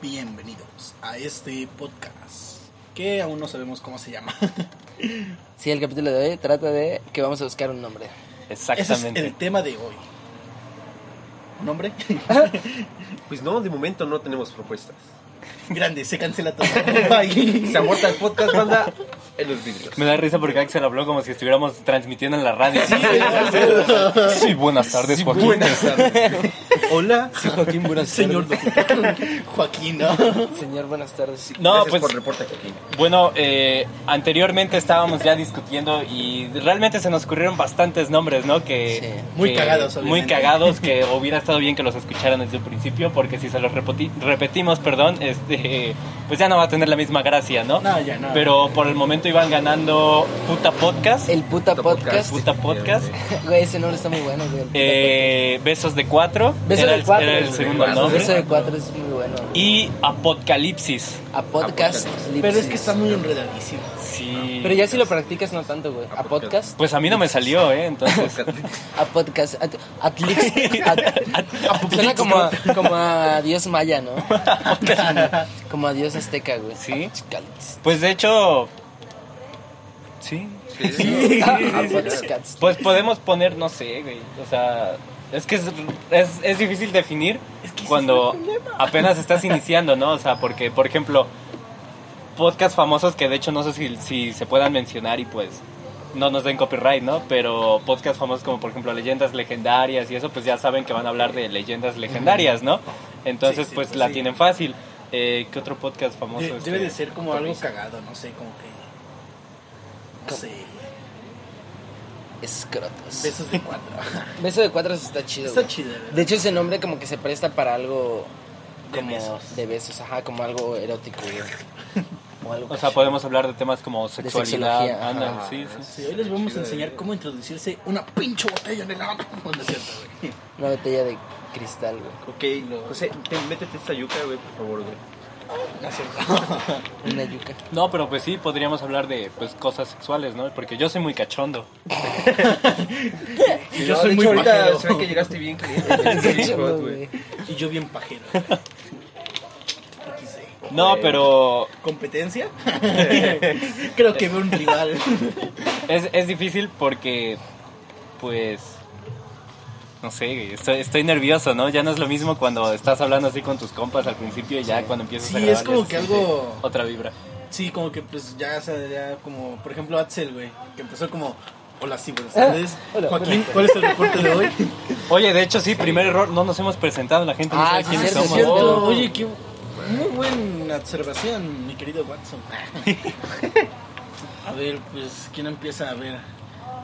bienvenidos a este podcast que aún no sabemos cómo se llama. Sí, el capítulo de hoy trata de que vamos a buscar un nombre. Ese es Exactamente. el tema de hoy. ¿Nombre? Pues no, de momento no tenemos propuestas. Grande, se cancela todo. Bye. Se aborta el podcast, banda, en los vidrios. Me da risa porque Axel habló como si estuviéramos transmitiendo en la radio. Sí, buenas tardes, Joaquín. Buenas tardes. Hola. Sí, Joaquín, buenas Señor Joaquín, ¿no? Señor, buenas tardes. No, Gracias pues por reporte, Joaquín. bueno, eh, anteriormente estábamos ya discutiendo y realmente se nos ocurrieron bastantes nombres, ¿no? Que, Sí. Muy que- cagados, Muy obviamente. cagados, que hubiera estado bien que los escucharan desde el principio, porque si se los repeti- repetimos, perdón, este, pues ya no va a tener la misma gracia, ¿no? No, ya no. Pero por el momento iban ganando Puta Podcast, El puta Puta podcast. Puta Podcast, Güey, ese nombre está muy bueno, güey. eh, Besos de Cuatro, Beso era, de el- cuatro. era el segundo nombre, Beso de cuatro es muy bueno. y Apocalipsis. A podcast. Pero es que está muy enredadísimo. Sí. Pero ya si lo practicas no tanto, güey. A podcast. Pues a mí no me salió, ¿eh? Entonces... A podcast. At, at least- at- Suena como a, como a dios maya, ¿no? Como a dios azteca, güey. Sí. Apocalipsis. Pues de hecho... Sí. A podcast. Pues podemos poner, no sé, güey. O sea, es que es, es, es difícil definir cuando apenas estás iniciando, ¿no? O sea, porque, por ejemplo, podcasts famosos que de hecho no sé si, si se puedan mencionar y pues no nos den copyright, ¿no? Pero podcasts famosos como por ejemplo leyendas legendarias y eso, pues ya saben que van a hablar de leyendas legendarias, ¿no? Entonces, Sí, sí, pues pues la sí. tienen fácil. Eh, ¿Qué otro podcast famoso? De- este? debe de ser como algo cagado, no sé, como que. No sé. Escrotos. Besos de cuatro. Beso de cuatro está chido. Está güey. chido, ¿verdad? De hecho, ese nombre como que se presta para algo De como besos. de besos, ajá, como algo erótico, güey. O, algo O sea, podemos hablar de temas como sexualidad. ajá. sí, sí. Sí, hoy les vamos a enseñar cómo introducirse una pinche botella en el agua. No, no es cierto, güey. Una botella de cristal, güey. Ok, José, te- métete esta yuca, güey, por favor, güey. No es cierto. Una yuca. No, pero pues sí, podríamos hablar de pues cosas sexuales, ¿no? Porque yo soy muy cachondo. Y yo No, soy de muy hecho, ahorita pajero. se ve que llegaste bien caliente. Güey. Y yo bien pajero. No, pero ¿Competencia? Creo que veo un rival. es, es difícil porque, pues, no sé, güey, estoy, estoy nervioso, ¿no? Ya no es lo mismo cuando estás hablando así con tus compas al principio y ya cuando empiezas a Sí, grabar es como que algo- Otra vibra. Sí, como que pues ya, o sea, ya como, por ejemplo, Axel, güey, que empezó como, hola, sí, buenas tardes. hola, Joaquín, ¿cuál es el reporte de hoy? Oye, de hecho sí, primer error, no nos hemos presentado, la gente no Ah, sabe sí, quiénes cierto, somos. cierto. Oh, oye, qué muy buena observación, mi querido Watson. A ver, pues, ¿quién empieza a ver?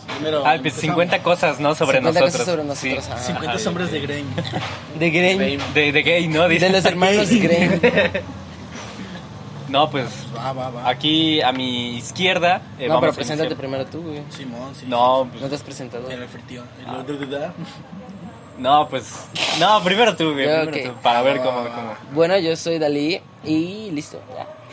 Primero, Ah, pues empezamos. 50 cosas, ¿no? Sobre 50 nosotros. cosas sobre nosotros, Sí. ah. 50 sombras de Grey. De Grey. De, de gay, ¿no? De los hermanos Grey. No, pues Va, va, va. aquí a mi izquierda. eh, No, vamos pero a preséntate iniciar. primero tú, güey. Simón, sí. No, No pues, te has presentado. El refritío. El Ah. de verdad. no, pues. No, primero tú, güey. Primero tú, para ver cómo. cómo-. Bueno, yo soy Dalí y listo.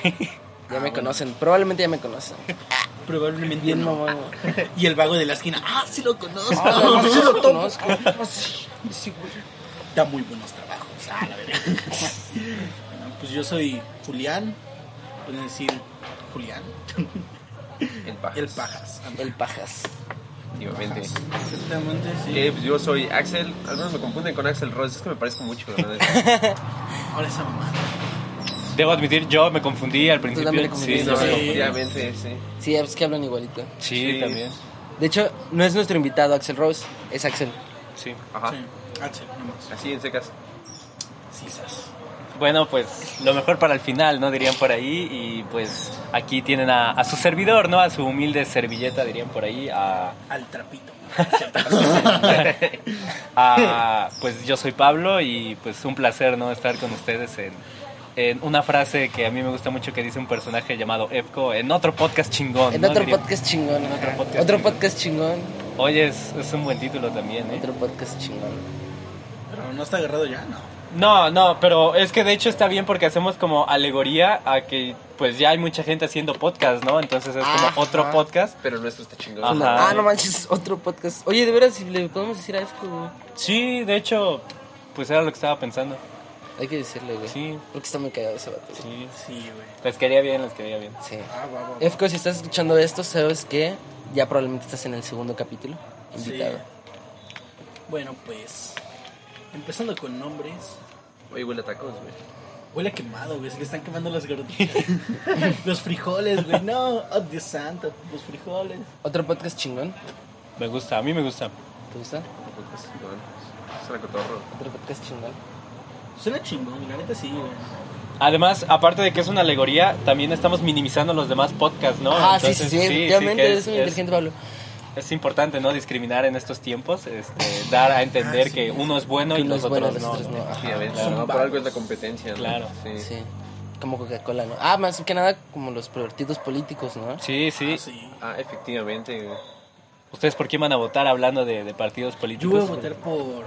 Ya, Ya Ah, me conocen. Probablemente ya me conocen. Probablemente Bien no. güey. Y el vago de la esquina, ah, sí lo conozco. Ah, no, sí lo conozco. Da muy buenos trabajos. Ah, la verdad. Bueno, pues yo soy Julián. Pueden decir Julián. El pajas. El Pajas. El pajas. Efectivamente. Exactamente, sí. Ok, pues yo soy Axel. Algunos me confunden con Axel Rose. Es que me parezco mucho, la verdad. Ahora esa mamá. Debo admitir, yo me confundí al principio. sí. No, sí, Sí. efectivamente, sí. Sí, es que hablan igualito. sí, Sí. también. De hecho, no es nuestro invitado Axel Rose, es Axel. Sí. Ajá. Sí. Axel, nomás. Así en secas. Cisas. Bueno, pues lo mejor para el final, ¿no? Dirían por ahí. Y pues aquí tienen a, a su servidor, ¿no? A su humilde servilleta, dirían por ahí. A, Al trapito. a- pues yo soy Pablo y pues un placer, ¿no? Estar con ustedes en, en una frase que a mí me gusta mucho que dice un personaje llamado Efko en otro podcast chingón. En ¿no? otro Diría- podcast chingón. En otro podcast Otro chingón. podcast chingón. Oye, es, es un buen título también, ¿eh? Otro podcast chingón. Pero no está agarrado ya, no. No, no, pero es que de hecho está bien porque hacemos como alegoría a que pues ya hay mucha gente haciendo podcast, ¿no? Entonces es como Ajá. otro podcast. Pero el nuestro está chingón. Ajá. Ah, no manches, otro podcast. Oye, de veras, si le podemos decir a Efco, güey. Sí, de hecho, pues era lo que estaba pensando. Hay que decirle, güey. Sí. Porque está muy cagado ese vato. güey. Sí. Sí, güey. Les quería bien, les quería bien. Sí. Ah, va, va, va. Efco, si estás escuchando esto, sabes que ya probablemente estás en el segundo capítulo. Invitado. Sí. Bueno, pues. Empezando con nombres. Oye, huele a tacos, güey. Huele a quemado, güey. Se le están quemando las gorditas. los frijoles, güey. No, oh Dios santo. Los frijoles. Otro podcast chingón. Me gusta, a mí me gusta. ¿Te gusta? Pues, no, Suena cotorro. Otro podcast chingón. Suena chingón, la neta sí, güey. Además, aparte de que es una alegoría, también estamos minimizando los demás podcasts, ¿no? ah, sí, sí, sí, eres muy inteligente, Pablo. es importante, ¿no? Discriminar en estos tiempos, este, dar a entender Ah, sí. que uno es bueno y es los bueno, otros los no. otros no. Ajá. Sí, a ver, Son no, por algo es la competencia, ¿no? Claro. Sí. Sí. Como Coca-Cola, ¿no? Ah, más que nada como los partidos políticos, ¿no? Sí, sí. Ah, sí. Ah, efectivamente. ¿Ustedes por quién van a votar hablando de, de partidos Yo políticos? voy a votar por.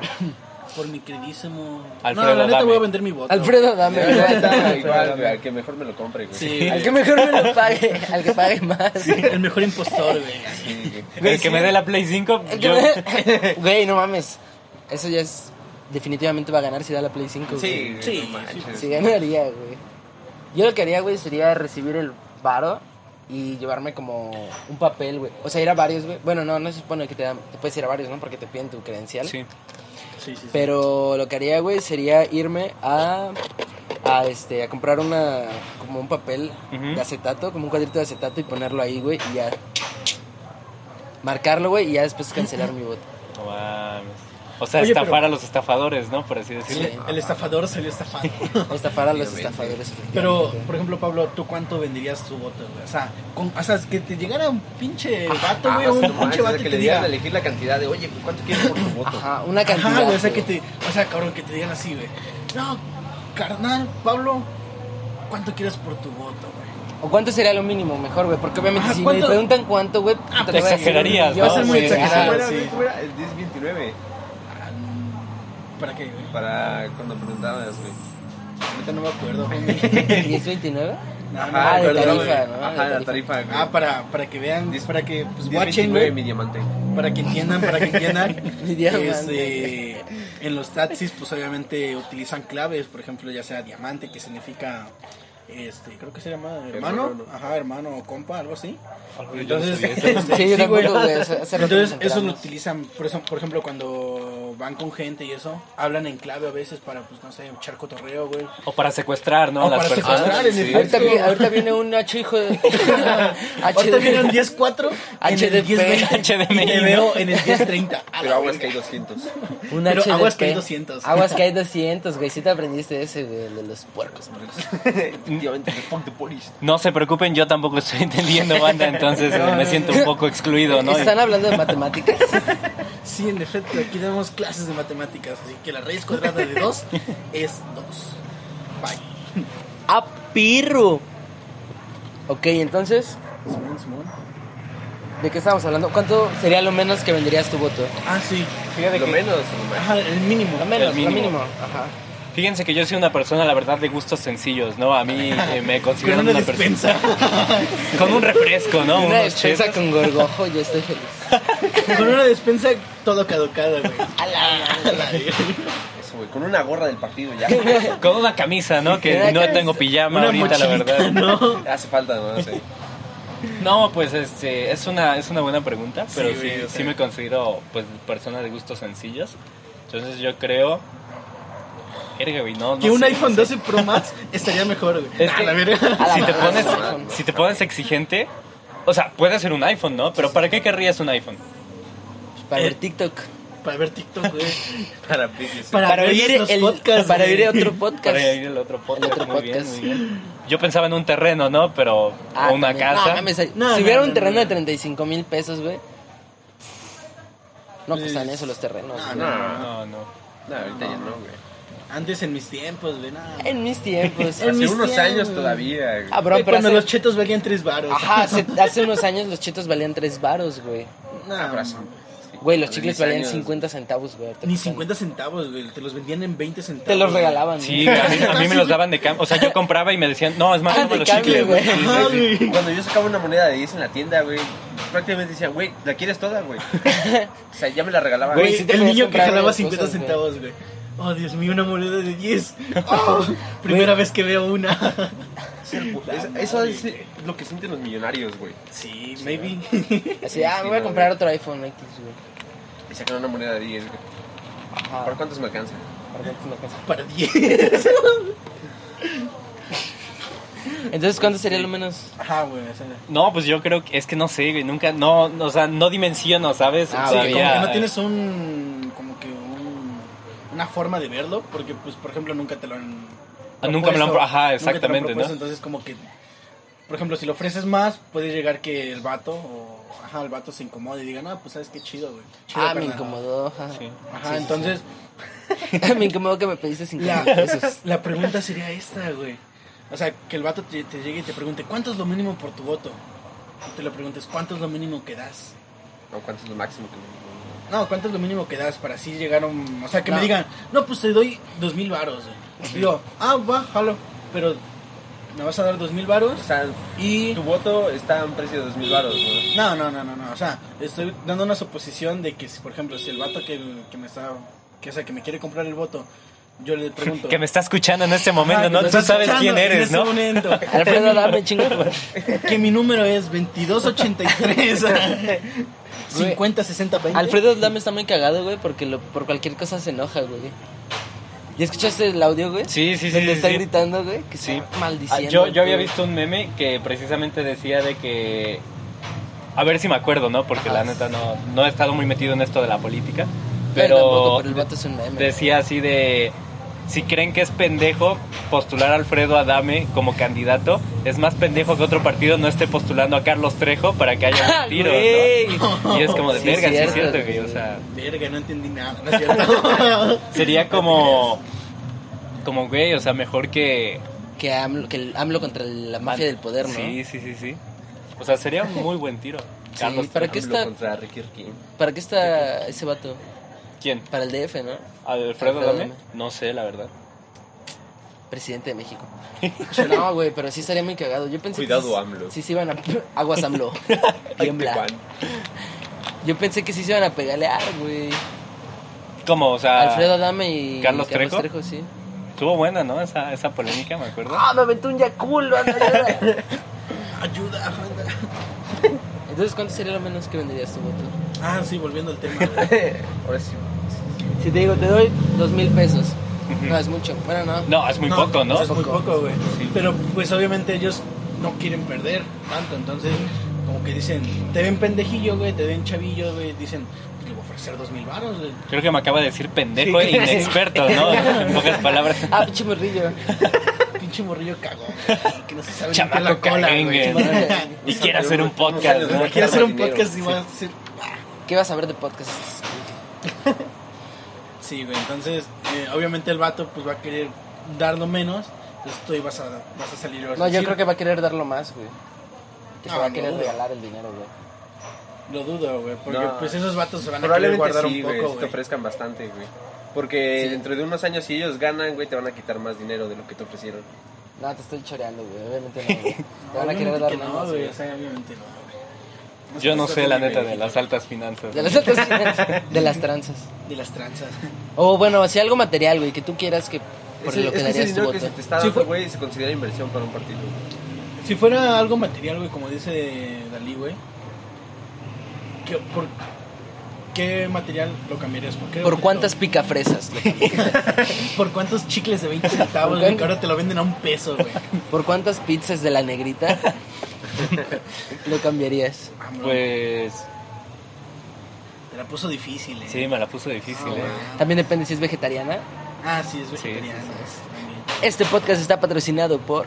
Por mi queridísimo. Alfredo, no, la neta dame. voy a vender mi voto. Alfredo, dame. Igual, igual, güey, al que mejor me lo compre, güey. Sí, Al que mejor me lo pague, al que pague más. El mejor impostor, güey. Sí, güey. El que me dé la Play 5, El que yo... me- Güey, no mames. Eso ya es. Definitivamente va a ganar si da la Play 5. güey. Sí, güey, Sí, no manches. Sí ganaría, güey. Yo lo que haría, güey, sería recibir el varo y llevarme como un papel, güey. O sea, ir a varios, güey. Bueno, no, no se supone que te dan, te puedes ir a varios, ¿no? Porque te piden tu credencial. Sí. Sí, sí, sí. Pero lo que haría, güey, sería irme a, a, este, a comprar una, como un papel de acetato, como un cuadrito de acetato y ponerlo ahí, güey, y ya. Marcarlo, güey, y ya después cancelar mi voto. No mames. O sea, Oye, estafar pero- a los estafadores, ¿no? Por así decirlo. Sí. El estafador salió estafado. Estafar a los Obviamente. estafadores. Pero, por ejemplo, Pablo, ¿tú cuánto venderías tu voto, güey? O sea, con, o sea, que te llegara un pinche vato, Ah, güey, no un pinche o sea, vato que te le digan elegir la cantidad de, oye, ¿cuánto quieres por tu voto? Ajá, una cantidad. Ajá, güey, o sea, que te... O sea, cabrón, que te digan así, güey. No, carnal, Pablo, ¿cuánto quieres por tu voto, güey? ¿O cuánto sería lo mínimo mejor, güey? Porque obviamente Ajá, si ¿cuánto? me preguntan cuánto, güey, Ah, te exagerarías, yo ¿no? Va a ser muy sí, exagerado. ajá. ¿Cómo era, sí. güey? ¿Cómo era? El 1029. ¿Para qué, güey? Para cuando preguntabas, güey. Ahorita no me acuerdo, güey. ¿10.29? No, no, Ah, de tarifa, güey. ¿no? Ajá, la tarifa. güey. Ah, para, para que vean, para que pues, 1029, watchen, güey. mi diamante. Para que entiendan, para que entiendan. Mi diamante. este, en los taxis, pues obviamente utilizan claves, por ejemplo, ya sea diamante, que significa, este, creo que se llama hermano, Hermano. ajá, hermano o compa, algo así. Entonces, Entonces, eso lo utilizan, por, eso, por ejemplo, cuando van con gente y eso, hablan en clave a veces para, pues, no sé, echar cotorreo, güey. O para secuestrar, ¿no? O a las para personas. secuestrar, en sí. efecto. Ahorita, vi- ahorita viene un H hijo de... Ahorita viene un 10-4 en el HDP, 10-20 y HDMI, te veo en el 10-30. A Pero aguas que hay 200. Un Pero HDP. aguas que hay 200. Aguas que hay 200, güey. Sí te aprendiste ese, güey, de los puercos. Efectivamente, the fuck the police. No se preocupen, yo tampoco estoy entendiendo banda, entonces me siento un poco excluido, ¿no? ¿Están hablando de matemáticas? Sí, en efecto, aquí tenemos clases de matemáticas, así que la raíz cuadrada de 2 es 2. Bye. ¡Ah, pirro! Ok, entonces, Simón, Simón. ¿de qué estamos hablando? ¿Cuánto sería lo menos que venderías tu voto? Ah, sí. Fíjate Lo que- menos. Ajá, el mínimo. Lo menos, El mínimo. lo mínimo. Ajá. Fíjense que yo soy una persona, la verdad, de gustos sencillos, ¿no? A mí eh, me Con considero una una despensa. persona... Con un refresco, ¿no? Una Unos despensa chetos. con gorgojo, yo estoy feliz. Con una despensa todo caducada, güey. A la, a la. Eso, güey. Con una gorra del partido ya. Con una camisa, ¿no? Que no camisa. tengo pijama Una ahorita, la verdad. ¿no? Hace falta, no, no sé. No, pues este, es una, es una buena pregunta, pero sí, Sí, güey, sí me considero pues persona de gustos sencillos. Entonces yo creo... Erga, güey, no, no Que un sé, iPhone no sé. 12 Pro Max estaría mejor, güey. Es A que- la verga. Si te pones iPhone. si te pones exigente o sea puede ser un iPhone no pero para qué querrías un iPhone Para Eh, ver TikTok. Para ver TikTok, güey. Para Para, Para ver oír el, podcasts. para güey. oír otro podcast. para ir al otro podcast, otro muy bien, podcast. muy bien. yo pensaba en un terreno no pero Ah, o una también. casa No, mames, No, si no, hubiera no, un terreno no. de 35 mil pesos, güey. No Pues, cuestan eso los terrenos. No, no no no, ahorita ya no, güey. Antes en mis tiempos, güey, nada. En mis tiempos. En Hace mis unos tiempos. años todavía, güey. Ah, bro, pero cuando hace, los chetos valían 3 baros. Ajá, hace, hace unos años los chetos valían 3 varos, güey. Nah, Abrazo. Güey, los chicles 10 valían años. 50 centavos, güey. Ni cuestan- 50 centavos, güey. Te los vendían en 20 centavos. Te los regalaban. sí güey. a mí, a mí me los daban de cambio o sea yo compraba y me decían no es más Ah, los chicles güey. Ajá, güey. Cuando yo sacaba una moneda de 10 en la tienda, güey, prácticamente decían, güey, ¿la quieres toda, güey? O sea, ya me la regalaban. Güey, sí el niño que jalaba varias 50 cosas, güey. centavos, güey. Oh, Dios mío, una moneda de 10. Oh, primera vez que veo una. Es- eso es lo que sienten los millonarios, güey. Sí, maybe. Así, ah, Sí, me voy a comprar otro iPhone X, güey. Y sacan una moneda de 10, güey. Ajá. ¿Para cuántos me alcanza? Para. Para 10. Entonces, ¿cuánto sería lo menos? Ajá, güey. No, pues yo creo que es que no sé, güey, nunca, no, o sea, no dimensiono, ¿sabes? Ah, Sí, como que no tienes un. Como que un. Una forma de verlo, porque, pues, por ejemplo, nunca te lo han. Ah, nunca me lo han ajá, exactamente, propuesto, ¿no? Entonces, como que. Por ejemplo, si lo ofreces más, puede llegar que el vato o. Ajá, el vato se incomode y diga, no, pues sabes qué chido, güey. Chido, Ah, me carnal". incomodó. Ajá, Sí. Ajá, Sí, entonces. sí. me incomodó que me pediste 50 La, pesos. la pregunta sería esta, güey. O sea, que el vato te, te llegue y te pregunte, ¿cuánto es lo mínimo por tu voto? Y te lo preguntes, ¿cuánto es lo mínimo que das? ¿O cuánto es lo máximo que me... No, ¿cuánto es lo mínimo que das para así llegar a un... O sea, que No. me digan, no, pues te doy dos mil varos. güey. Digo, ah, va, jalo. Pero me vas a dar dos mil varos O sea, y... tu voto está a un precio de 2.000 baros, ¿no? No, no, no, no, no. O sea, estoy dando una suposición de que, si, por ejemplo, si el vato que, que me está... Que, o sea, que me quiere comprar el voto, yo le pregunto... Que me está escuchando en este momento, ¿no? Tú sabes quién en eres, ¿no? momento. Alfredo, dame chingo. que mi número es 2283 50 60 20 Alfredo Dame está muy cagado, güey, porque lo, por cualquier cosa se enoja, güey. ¿Ya escuchaste el audio, güey? Sí, sí, sí, Donde sí, está sí. gritando, güey, que Sí. está Ah, maldiciendo. yo, yo había visto un meme que precisamente decía de que... A ver si me acuerdo, ¿no? Porque Ajá. la neta no, no he estado muy metido en esto de la política. Yo Pero, tampoco, pero el vato es un meme. decía así de... Si creen que es pendejo postular a Alfredo Adame como candidato, es más pendejo que otro partido no esté postulando a Carlos Trejo para que haya un tiro. ¿no? Y es como de Sí, verga, sí es cierto, cierto, güey. O sea, verga no entendí nada no es cierto sería como... Como, güey, o sea, mejor que... Que, AMLO, que el AMLO contra la mafia del poder, ¿no? Sí, sí, sí, sí. O sea, sería un muy buen tiro. Sí, Carlos ¿para Trejo. qué está- contra Ricky Ricky. ¿Para qué está ese vato? ¿Quién? Para el DF, ¿no? ¿Alfredo Alfredo Adame? Adame. No sé, la verdad. Presidente de México. No, güey, pero sí estaría muy cagado. Yo pensé Cuidado, que sí- AMLO. Sí se iban a... Aguas AMLO. Tiembla. Yo pensé que sí se iban a pegalear, güey. ¿Cómo? O sea, Alfredo Adame y ¿Carlos Trejo? sí. estuvo buena, ¿no? Esa, esa polémica, me acuerdo. ¡Ah, me aventó un yaculo! anda, ayuda! ayuda anda. Entonces, ¿cuánto sería lo menos que venderías tu voto? Ah sí volviendo al tema. Ahora sí. Si te digo, te doy dos mil pesos. No, es mucho. Bueno, no. No, es muy poco, ¿no? es muy Poco. güey Sí. pero pues obviamente ellos no quieren perder tanto entonces como que dicen te ven pendejillo güey te ven chavillo güey dicen pues le voy a ofrecer dos mil varos güey Creo que me acaba de decir pendejo Sí. e inexperto, ¿no? En pocas palabras. Ah, pinche morrillo. pinche morrillo cagón güey, que no se sabe Chamaco la cola. Y quiere hacer un podcast, ¿no? quiere hacer un podcast y va a hacer ¿Qué vas a ver de podcast? Sí, güey, entonces eh, obviamente el vato pues va a querer dar lo menos, entonces tú ahí vas a, vas a salir. y vas a No, yo decir, creo que va a querer darlo más, güey. Que se No, va a no querer dudo. regalar el dinero, güey. Lo dudo, güey, porque No. pues esos vatos se van a querer guardar sí, un güey. poco, si te güey. ofrezcan bastante, güey. Porque Sí. dentro de unos años, si ellos ganan, güey, te van a quitar más dinero de lo que te ofrecieron. No, te estoy choreando, güey. Obviamente no, güey. Te No, van a querer dar que más, no, güey, güey. o sea, obviamente no, güey. No Yo no sé, la neta, de las altas finanzas. De las otras de las tranzas. de las tranzas. O bueno, si algo material, güey, que tú quieras que por lo que es que ese darías tu que se voto. te está dando, güey, se considera inversión para un partido. Si fuera algo material, güey, como dice Dalí, güey, ¿qué, por, ¿qué material lo cambiarías? ¿Por, qué ¿Por cuántas picafresas? ¿Por cuántos chicles de 20 ¿Por centavos, güey, que ahora te lo venden a un peso, güey? ¿Por cuántas pizzas de la negrita lo cambiarías? Pues Te la puso difícil, eh. sí, me la puso difícil, Ah, ¿eh? También depende si es vegetariana. Ah, sí, es Sí, vegetariano. sí, también. Este podcast está patrocinado por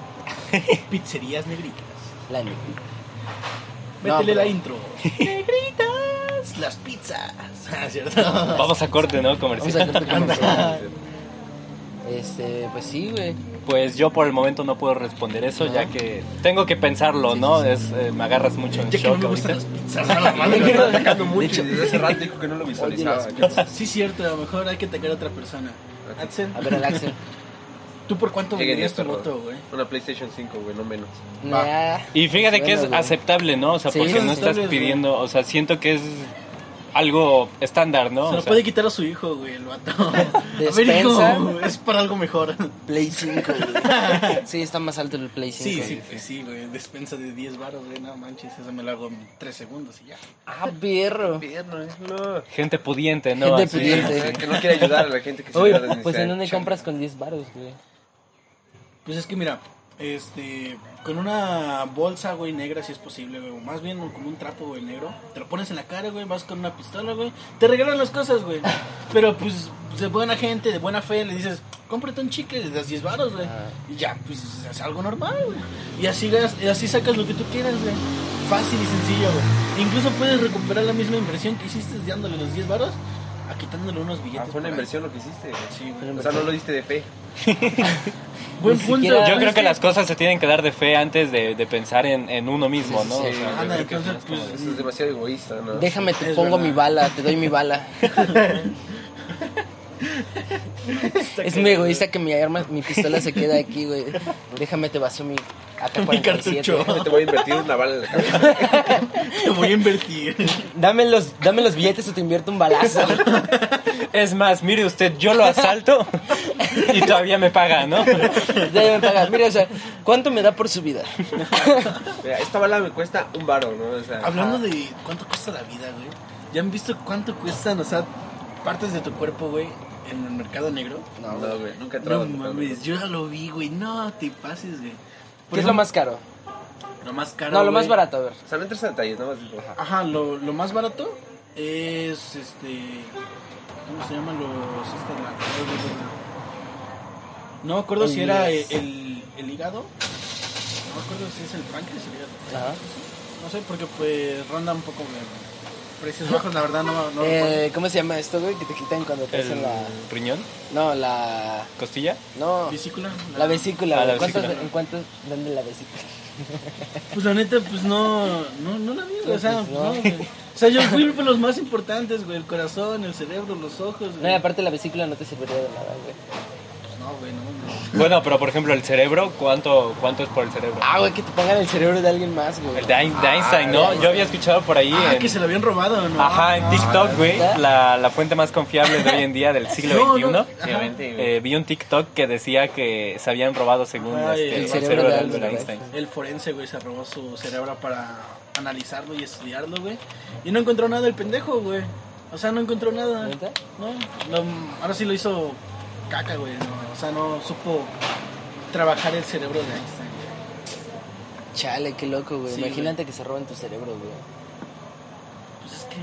Pizzerías negritas. la negrita. Métele la intro. negritas, las pizzas. Ah, ¿cierto? Vamos a corte, ¿no? Vamos a Comercial. corte comercial. Este, pues sí, güey. Pues yo por el momento no puedo responder eso, No. ya que tengo que pensarlo, Sí, ¿no? sí, sí. Es, eh, me agarras mucho en Ya que no shock me gustan las pizzas, a la madre. Me está atacando mucho De hecho- y desde hace rato dijo que no lo visualizaba. Sí, cierto, a lo mejor hay que atacar a otra persona. Axel, A ver, el Axel. ¿Tú por cuánto venderías tu voto, güey? Una PlayStation 5, güey, no menos. Nah. Y fíjate que es aceptable, ¿no? O sea, Sí, porque no estás pidiendo, o sea, siento que es algo estándar, ¿no? Se O lo sea, puede quitar a su hijo, güey, el vato. A ver, Despensa. hijo, es para algo mejor. Play 5, güey. Sí, está más alto el Play 5. Sí, sí, sí, güey. Despensa de 10 baros, güey. No manches, eso me lo hago en 3 segundos y ya. Ah, perro. Gente pudiente, ¿no? Gente Así. pudiente. Que no quiere ayudar a la gente que se a pues ¿en dónde compras con 10 baros, güey? Pues es que mira, este, con una bolsa, güey, negra si es posible, güey, o más bien como un trapo, güey, negro, te lo pones en la cara, güey, vas con una pistola, güey, te regalan las cosas, güey, pero pues de buena gente, de buena fe, le dices, cómprate un chicle, le das 10 baros, güey, Ah. y ya, pues es algo normal, güey, y así, y así sacas lo que tú quieras, güey, fácil y sencillo, güey, incluso puedes recuperar la misma inversión que hiciste dándole los 10 baros, a quitándole unos Ah, billetes. fue una ahí. inversión lo que hiciste. Sí, güey. O sea, no lo diste de fe. Buen punto. siquiera- Yo creo que las cosas se tienen que dar de fe antes de, de pensar en, en uno mismo, ¿no? Sí, O sea, Anda, yo creo que entonces, es como- pues, Eso es demasiado egoísta, ¿no? Déjame, te Es pongo verdad. mi bala, te doy mi bala. es muy egoísta que mi arma, mi pistola se queda aquí, güey. Déjame, te vacío mi Mi AK-47. cartucho. Te voy a invertir una bala en la cabeza. Te voy a invertir. Dame los, dame los billetes o te invierto un balazo. Es más, mire usted, yo lo asalto y todavía me paga, ¿no? Ya me pagas. Mira, o sea, ¿cuánto me da por su vida? Mira, esta bala me cuesta un baro, ¿no? O sea, Hablando de cuánto cuesta la vida, güey. ¿Ya han visto cuánto cuestan, o sea, partes de tu cuerpo, güey, en el mercado negro? no, no, güey, nunca he entrado. No mames, negro. yo ya lo vi, güey. No te pases, güey. Por ¿Qué es lo más caro? Lo más caro. No, lo más güey. barato, a ver. O sea, no entres en detalles, nada más. Ajá, lo, lo más barato es este. ¿Cómo se llaman los. esta, la- No me acuerdo si era el, el, el hígado. No me acuerdo si es el páncreas o el hígado. Ajá. No sé, porque pues ronda un poco de precios bajos, la verdad no, no Eh, ¿Cómo se llama esto, güey? Que te quitan cuando te hacen la... riñón, No, la... costilla. No. Vesícula. la vesícula. Ah, la güey. ¿Cuántos- vesícula. ¿En cuántos venden la vesícula? Pues la neta, pues no, no, no la vi, güey, o sea, Pues, no. no, güey. O sea, yo fui por los más importantes, güey, el corazón, el cerebro, los ojos, No, y aparte la vesícula no te serviría de nada, güey. Pues no, güey, no. Bueno, pero por ejemplo, el cerebro, ¿cuánto, cuánto es por el cerebro? Ah, güey, que te pongan el cerebro de alguien más, güey. El de Ein- de Einstein, ¿no? Yo había escuchado por ahí Ah, en... que se lo habían robado, ¿no? Ajá, en TikTok, güey, la, la fuente más confiable de hoy en día del siglo No, XXI. no, ajá. Obviamente, güey. Eh, vi un TikTok que decía que se habían robado según Ay, este, el el, cerebro cerebro de de Albert Einstein. El forense, güey, se robó su cerebro para analizarlo y estudiarlo, güey. Y no encontró nada el pendejo, güey. O sea, no encontró nada. ¿Neta? No, lo- ahora sí lo hizo caca, güey. no, o sea, no supo trabajar el cerebro de Einstein. güey. Chale, qué loco, güey. Sí, Imagínate que se roben tu cerebro, güey. Pues es que...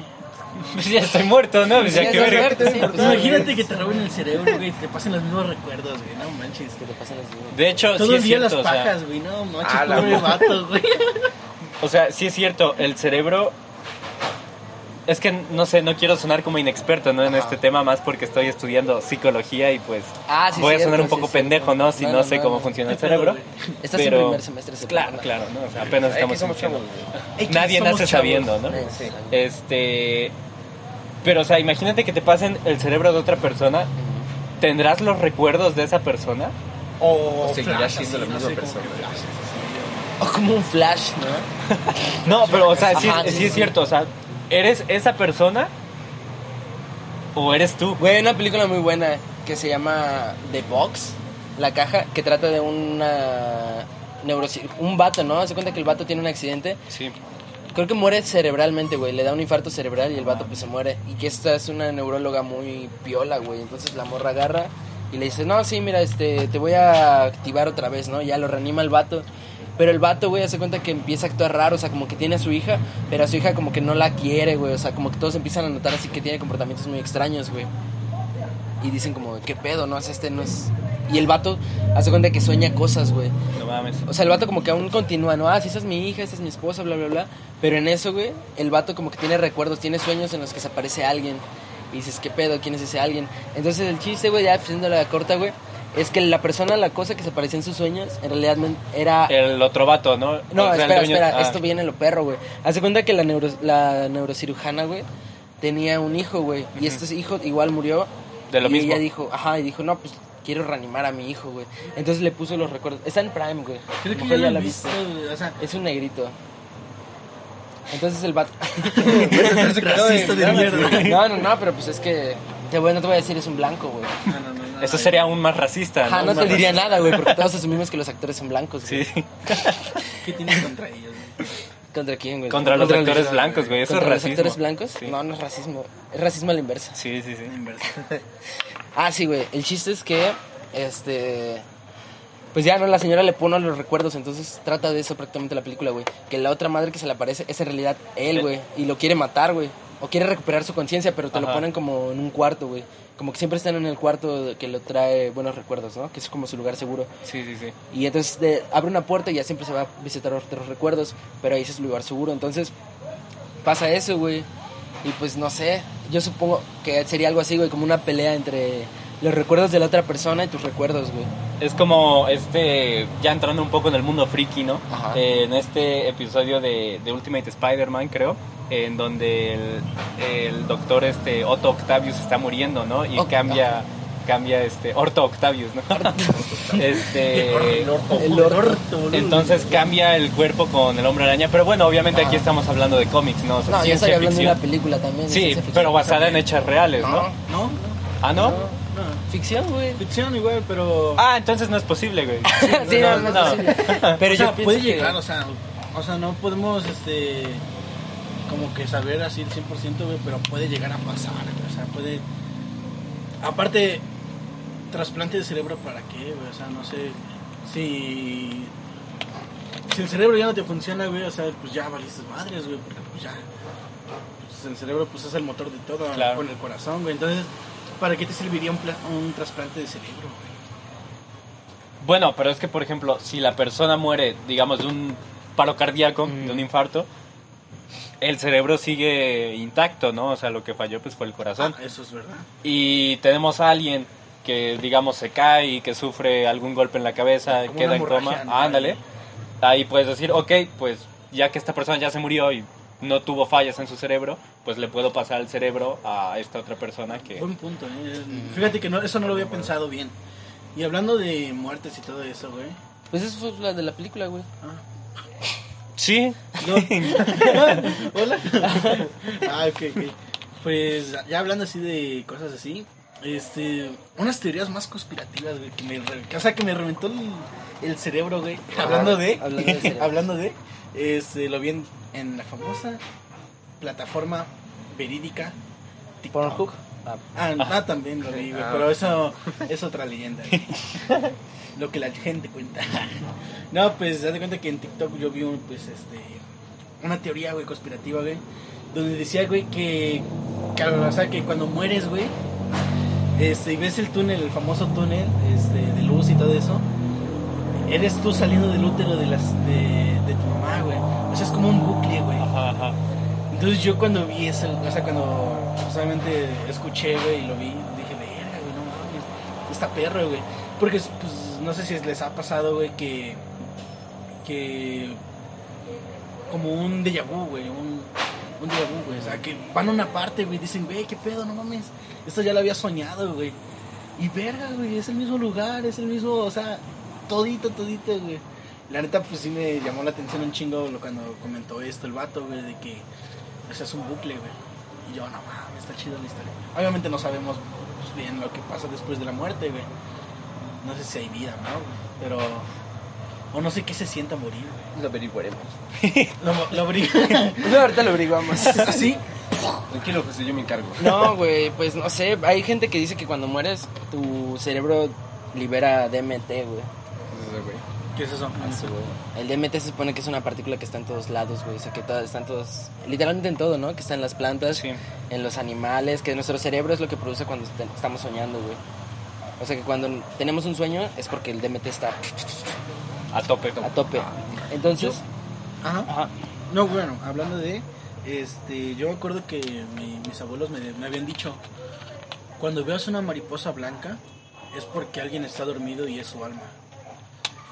Pues ya estoy muerto, ¿no? Pues ya Ya verga. muerto, sí, pues, Imagínate que te roben el cerebro, güey, y te pasen los mismos recuerdos, güey. No manches. Que te pasen así. De hecho, Todo sí el es día cierto, las o sea, pajas, güey. No manches, Ah, la pobre madre. vato, güey. o sea, sí es cierto, el cerebro... Es que, no sé, no quiero sonar como inexperto, ¿no? En Ajá. este tema, más porque estoy estudiando psicología y pues Ah, sí, voy a cierto, sonar un poco sí. pendejo, ¿no? Si No, no, no, sé no, cómo no. funciona el cerebro. Estás en Pero- primer semestre. Claro, claro, ¿no? O sea, apenas estamos somos chavos, Nadie somos nace chavos. sabiendo, ¿no? Sí. Este. Pero, o sea, imagínate que te pasen el cerebro de otra persona. ¿Tendrás los recuerdos de esa persona? O, O seguirá flash, siendo la no misma persona. O como un flash, ¿no? No, pero, o sea, sí, Ajá, sí sí, es cierto. O sea, ¿eres esa persona? ¿O eres tú? Güey, hay una película muy buena que se llama The Box, La Caja, que trata de una un vato, ¿no? Hace cuenta que el vato tiene un accidente. Sí. Creo que muere cerebralmente, güey. Le da un infarto cerebral y el vato pues se muere. Y que esta es una neuróloga muy piola, güey. Entonces la morra agarra y le dice, no, sí, mira, este, te voy a activar otra vez, ¿no? Ya lo reanima el vato. Pero el vato, güey, hace cuenta que empieza a actuar raro, o sea, como que tiene a su hija, pero a su hija como que no la quiere, güey. O sea, como que todos empiezan a notar así que tiene comportamientos muy extraños, güey. Y dicen como, ¿qué pedo? No, sea, este no es... Y el vato hace cuenta que sueña cosas, güey. No mames. O sea, el vato como que aún continúa, ¿no? Ah, sí, esa es mi hija, esa es mi esposa, bla, bla, bla. Pero en eso, güey, el vato como que tiene recuerdos, tiene sueños en los que se aparece alguien. Y dices, ¿qué pedo? ¿Quién es ese alguien? Entonces el chiste, güey, ya haciendo la corta, güey, es que la persona, la cosa que se aparecía en sus sueños, en realidad era... El otro vato, ¿no? No, O sea, el espera, dueño- espera, ah, esto viene en lo perro, güey. Hace cuenta que la, neuro, la neurocirujana, güey, tenía un hijo, güey. Y este hijo igual murió. De lo y mismo. ella dijo, ajá, y dijo, no, pues quiero reanimar a mi hijo, güey. Entonces le puso los recuerdos. Está en Prime, güey. Creo que ya la visto, güey, o sea, Es un negrito. Entonces el vato... Racista de mierda. No, no, no, pero pues es que... Te voy, no te voy a decir es un blanco, güey. No, no, no, no, Eso sería aún más racista, Ajá, ¿no? no te diría nada, güey, porque todos asumimos que los actores son blancos, güey. Sí, ¿Qué tienes contra ellos? güey? ¿Contra quién, güey? Contra los actores blancos, güey. Eso es ¿Contra racismo. los actores blancos? Sí. No, no es racismo. Es racismo a la inversa. Sí, sí, sí. En inverso. Ah, sí, güey. El chiste es que, este... Pues ya, ¿no? La señora le pone los recuerdos, entonces trata de eso prácticamente la película, güey. Que la otra madre que se le aparece es en realidad él, Eh. güey. Y lo quiere matar, güey. O quiere recuperar su conciencia, pero te lo ponen como en un cuarto, güey. Como que siempre están en el cuarto que lo trae buenos recuerdos, ¿no? Que es como su lugar seguro. Sí, sí, sí. Y entonces de- abre una puerta y ya siempre se va a visitar otros recuerdos, pero ahí es su lugar seguro. Entonces pasa eso, güey. Y pues no sé, yo supongo que sería algo así, güey, como una pelea entre los recuerdos de la otra persona y tus recuerdos, güey. Es como este, ya entrando un poco en el mundo friki, ¿no? Ajá. Eh, en este episodio de, de Ultimate Spider-Man, creo, en donde el, el doctor este, Otto Octavius está muriendo, ¿no? Y Oct- cambia, cambia este, Orto Octavius, ¿no? este, El orto. Entonces cambia el cuerpo con el hombre araña, pero bueno, obviamente aquí Ajá. estamos hablando de cómics, ¿no? O sea, No, yo ciencia estoy hablando de ficción. una película también. de Sí, pero basada en hechos reales, ¿no? No, ¿No? Ah, ¿no? No. ficción, güey. Ficción igual, pero... Ah, entonces no es posible, güey. sí, no, no, no. es posible. Pero o sea, yo puede que- llegar, o sea, o sea, no podemos, este, como que saber así el 100%, güey, pero puede llegar a pasar, güey, o sea, puede... Aparte, trasplante de cerebro, ¿para qué, güey? O sea, no sé, si... Si el cerebro ya no te funciona, güey, o sea, pues ya valiste madres, güey, porque pues ya... Pues el cerebro, pues es el motor de todo, Claro. con el corazón, güey, entonces, ¿para qué te serviría un, un trasplante de cerebro, güey? Bueno, pero es que, por ejemplo, si la persona muere, digamos, de un paro cardíaco, Mm. de un infarto, el cerebro sigue intacto, ¿no? O sea, lo que falló pues fue el corazón. Ah, eso es verdad. Y tenemos a alguien que, digamos, se cae y que sufre algún golpe en la cabeza, Como queda en coma. ¿no? Ándale. Ahí puedes decir, ok, pues ya que esta persona ya se murió y no tuvo fallas en su cerebro, pues le puedo pasar el cerebro a esta otra persona que... Buen punto, ¿eh? Fíjate que no, eso no lo había pensado bien. Y hablando de muertes y todo eso, güey. Pues eso fue la de la película, güey. Ah. Sí. No. Hola. ah, ok, ok. Pues ya hablando así de cosas así, este, unas teorías más conspirativas, güey, que me, re- o sea, que me reventó el, el cerebro, güey. Hablando de, hablando de hablando de, este, lo vi en, en la famosa plataforma verídica TikTok. Ah, Ah, ah, también lo vi, güey, Ah. pero eso es otra leyenda. güey. lo que la gente cuenta. no, pues, haz de cuenta que en TikTok yo vi un, pues, este, una teoría, güey, conspirativa, güey, donde decía, güey, que, que, o sea, que cuando mueres, güey, este, y ves el túnel, el famoso túnel, este, de luz y todo eso, eres tú saliendo del útero de las, de, de tu mamá, güey. O sea, es como un bucle, güey. Ajá, ajá. Entonces yo cuando vi eso, o sea, cuando solamente escuché, güey, y lo vi, dije, verga, güey, no mames, está perro, güey. Porque, pues, no sé si les ha pasado, güey, que, que, como un déjà vu, güey, un, un déjà vu, güey. O sea, que van a una parte, güey, dicen, güey, qué pedo, no mames, esto ya lo había soñado, güey. Y verga, güey, es el mismo lugar, es el mismo, o sea, todito, todito, güey. La neta, pues sí me llamó la atención un chingo cuando comentó esto el vato, güey, de que o sea, es un bucle, güey. Y yo, no mames, está chido la historia. Obviamente no sabemos pues, bien lo que pasa después de la muerte, güey. No sé si hay vida, ¿no? Pero. O no sé qué se sienta morir, güey. Lo averiguaremos. Lo, lo abrí. Pues ahorita lo averiguamos. Así. Tranquilo, José, yo me encargo. No, güey, pues no sé. Hay gente que dice que cuando mueres, tu cerebro libera DMT, güey. ¿Qué es eso? El DMT se supone que es una partícula que está en todos lados, güey. O sea, que todas, están todos. Literalmente en todo, ¿no? Que está en las plantas, Sí. en los animales, que nuestro cerebro es lo que produce cuando est- estamos soñando, güey. O sea, que cuando tenemos un sueño es porque el DMT está A tope. a tope. Entonces, Ajá. Ajá. No, bueno, hablando de. Este, yo me acuerdo que mi- mis abuelos me, me habían dicho: Cuando veas una mariposa blanca, es porque alguien está dormido y es su alma.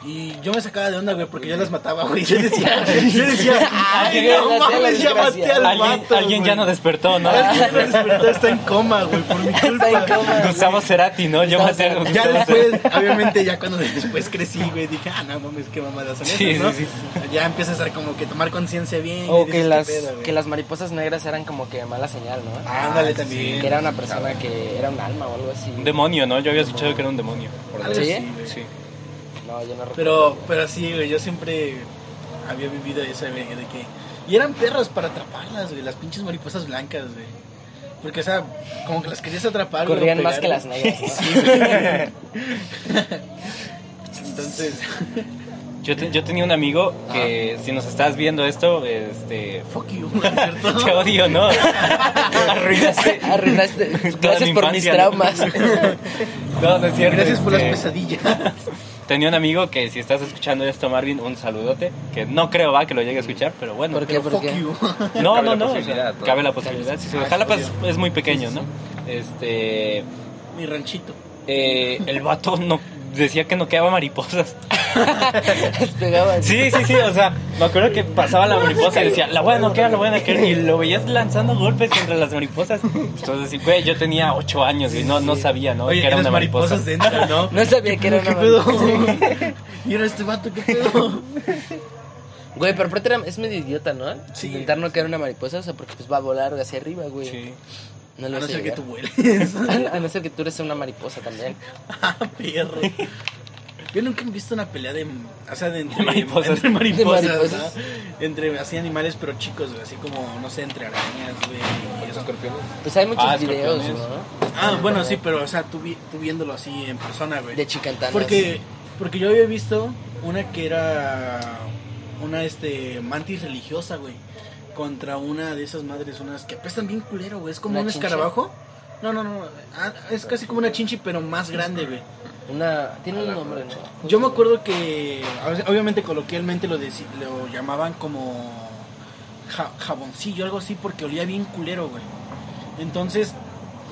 Y yo me sacaba de onda, güey, porque yo las mataba, güey. Yo decía, yo decía, ay, no mames, ya maté al Alguien, vato, alguien ya no despertó, ¿no? Alguien ya no despertó, está en coma, güey, por mi culpa. Está en coma. Gustavo Cerati, ¿no? Yo maté a Ya Gustavo después, obviamente, ya cuando después crecí, güey, dije, ah, no mames, qué mamadas son Sí, esas, ¿no? sí, Ya empiezas a como que tomar conciencia bien. O que dices, las, que las mariposas negras eran como que mala señal, ¿no? Ándale también. Que era una persona que era un alma o algo así. Un demonio, ¿no? Yo había escuchado que era un demonio. ¿Sí? Sí. No, yo no recuerdo. Pero, pero sí, güey, yo siempre había vivido eso, güey, de que... Y eran perros para atraparlas, güey, las pinches mariposas blancas, güey. Porque, o sea, como que las querías atrapar, güey, Corrían más que güey. las negras, ¿no? Sí, güey. Entonces, Yo, te- yo tenía un amigo que, si nos estás viendo esto, este. fuck you, ¿no? Te odio, ¿no? Arruinaste. Arruinaste. Gracias mi por mis traumas. No, no es cierto. Gracias por las este, pesadillas. Tenía un amigo que, si estás escuchando esto, Marvin, un saludote. Que no creo, va, que lo llegue a escuchar, pero bueno. ¿Por qué? Pero ¿Por fuck qué? you. No, Cabe no, no. o sea, posibilidad, ¿no? Cabe la posibilidad. Sí, sí, Jalapa es, es muy pequeño, ¿no? Este. Mi ranchito. eh, el vato no, decía que no quedaba mariposas. Pegaban. Sí, sí, sí, o sea, me acuerdo que pasaba la mariposa y decía, la voy a noquear, la voy a noquear, y lo veías lanzando golpes contra las mariposas. Entonces, güey, yo tenía ocho años y no, no sabía, ¿no? Oye, que era una mariposa. dentro, ¿no? No sabía que era ¿Qué una pedo? mariposa. Mira este vato, ¿qué pedo? Güey, pero aparte era- es medio idiota, ¿no? Sí. Intentar no caer una mariposa, o sea, porque pues va a volar hacia arriba, güey. Sí. No A lo no sé. ser que tú vueles. A no ser que tú eres una mariposa también. Ah, perro. Yo nunca he visto una pelea de, o sea, de entre De mariposas. entre mariposas, De mariposas. ¿no? Entre así animales pero chicos, güey, así como no sé, entre arañas, güey, y escorpiones. Pues hay muchos Ah, videos. ¿no? Ah, bueno, sí, pero o sea, tú, vi- tú viéndolo así en persona, güey. De chicantanas. Porque porque yo había visto una que era una este mantis religiosa, güey, contra una de esas madres, unas que apestan bien culero, güey, es como ¿Una un chinche? escarabajo. No, no, no, ah, es casi como una chinchi pero más grande, güey. Una... Tiene un nombre, ¿no? Yo me acuerdo que ob- obviamente coloquialmente lo, deci- lo llamaban como ja- jaboncillo, algo así, porque olía bien culero, güey. Entonces,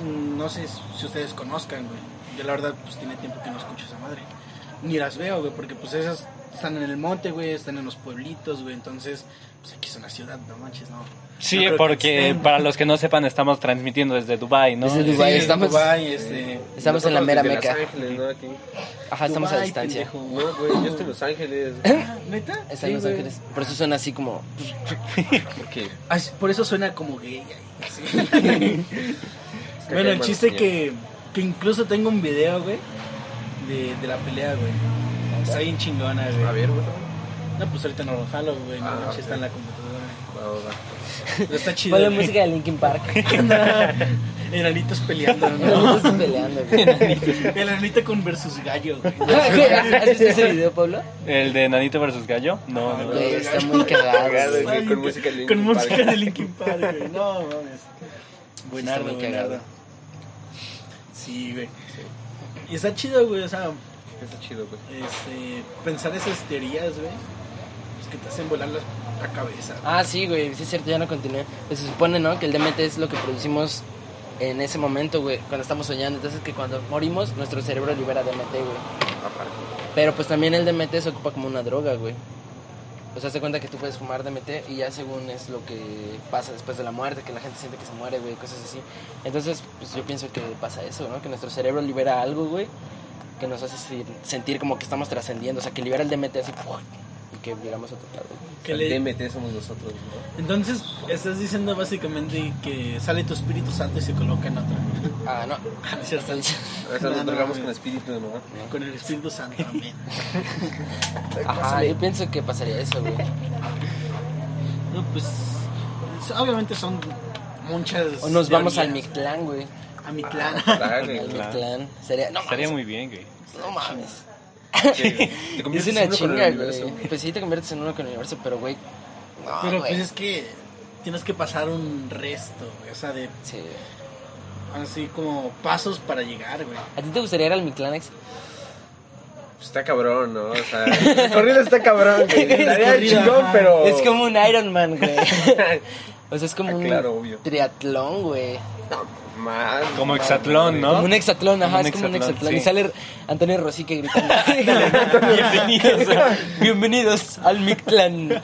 mm, no sé si ustedes conozcan, güey. Yo la verdad, pues tiene tiempo que no escucho esa madre. Ni las veo, güey, porque pues esas están en el monte, güey, están en los pueblitos, güey. Entonces, pues aquí es una ciudad, no manches, no. Sí, No porque para los que no sepan, estamos transmitiendo desde Dubai, ¿no? Desde Sí, Dubái, estamos- Dubái, este... Estamos en la mera Desde meca. Los Ángeles, ¿no? Aquí. Ajá, estamos a distancia. pendejo. No, güey, yo estoy en Los Ángeles. Ah, ¿Neta? Está Sí, en Los güey. Ángeles. Por eso suena así como... ¿Por qué? Ay, por eso suena como gay. ay, sí. Es que bueno, el chiste que, que incluso tengo un video, güey, de, de la pelea, güey. Está bien chingona, güey. A ver, güey. No, pues ahorita no lo jalo, güey. No, Ah, manches, está en la computadora. Pero está chido. Ponle güey. música de Linkin Park. Enanitos peleando, No ¿no? estás peleando, güey. El enanito con versus gallo, güey. ¿Has visto ese video, Pablo? ¿El de Nanito versus Gallo? No, no. Güey, está muy cagado. Cagado, güey. con música de Linkin Con Park. música de Linkin Park, güey. No, mames. Buenardo, buenardo. Sí, güey. Y está chido, güey, o sea, Está chido, güey. este, pensar esas teorías, güey, que te hacen volar la, la cabeza. Ah, sí, güey, sí es cierto, ya no continué. Pues se supone, ¿no? Que el DMT es lo que producimos en ese momento, güey, cuando estamos soñando. Entonces que cuando morimos, nuestro cerebro libera DMT, güey. Aparte. Pero pues también el DMT se ocupa como una droga, güey. Pues hace cuenta que tú puedes fumar DMT y ya según es lo que pasa después de la muerte, que la gente siente que se muere, güey, cosas así. Entonces, pues yo pienso que pasa eso, ¿no? Que nuestro cerebro libera algo, güey, que nos hace sentir, sentir como que estamos trascendiendo. O sea, que libera el DMT así, ¡pum! Que llegamos a otro lado. güey. Que el le- DMT somos nosotros, ¿no? Entonces, estás diciendo básicamente que sale tu Espíritu Santo y se coloca en otra. Ah, no. Ah, es cierto. Drogamos no, con espíritu, ¿no? Con el Espíritu Santo, amén. Ajá, yo pienso que pasaría eso, güey. No, pues, obviamente son muchas. O nos vamos al. Mictlán, güey. A mi clan. Ah, güey. Al Mictlán. Mictlán. Sería, no mames. muy bien, güey. No mames. Que te Es conviertes una en uno con el chinga, universo, güey. Pues sí te conviertes en uno con el universo, pero, güey. No, Pero güey. pues es que tienes que pasar un resto, güey. O sea, de Sí. así como pasos para llegar, güey. ¿A ti te gustaría ir al Mictlanex? Pues Está cabrón, ¿no? O sea, el corrido está cabrón, güey. Estaría chingón, pero. Es como un Iron Man, güey. O sea, es como Ah, un claro, obvio. triatlón, güey. Más. Como hexatlón, ¿no? Como un hexatlón, ajá, Un es como un hexatlón, sí. Y sale Antonio Rosique gritando. Bienvenidos. Bienvenidos al Mictlán.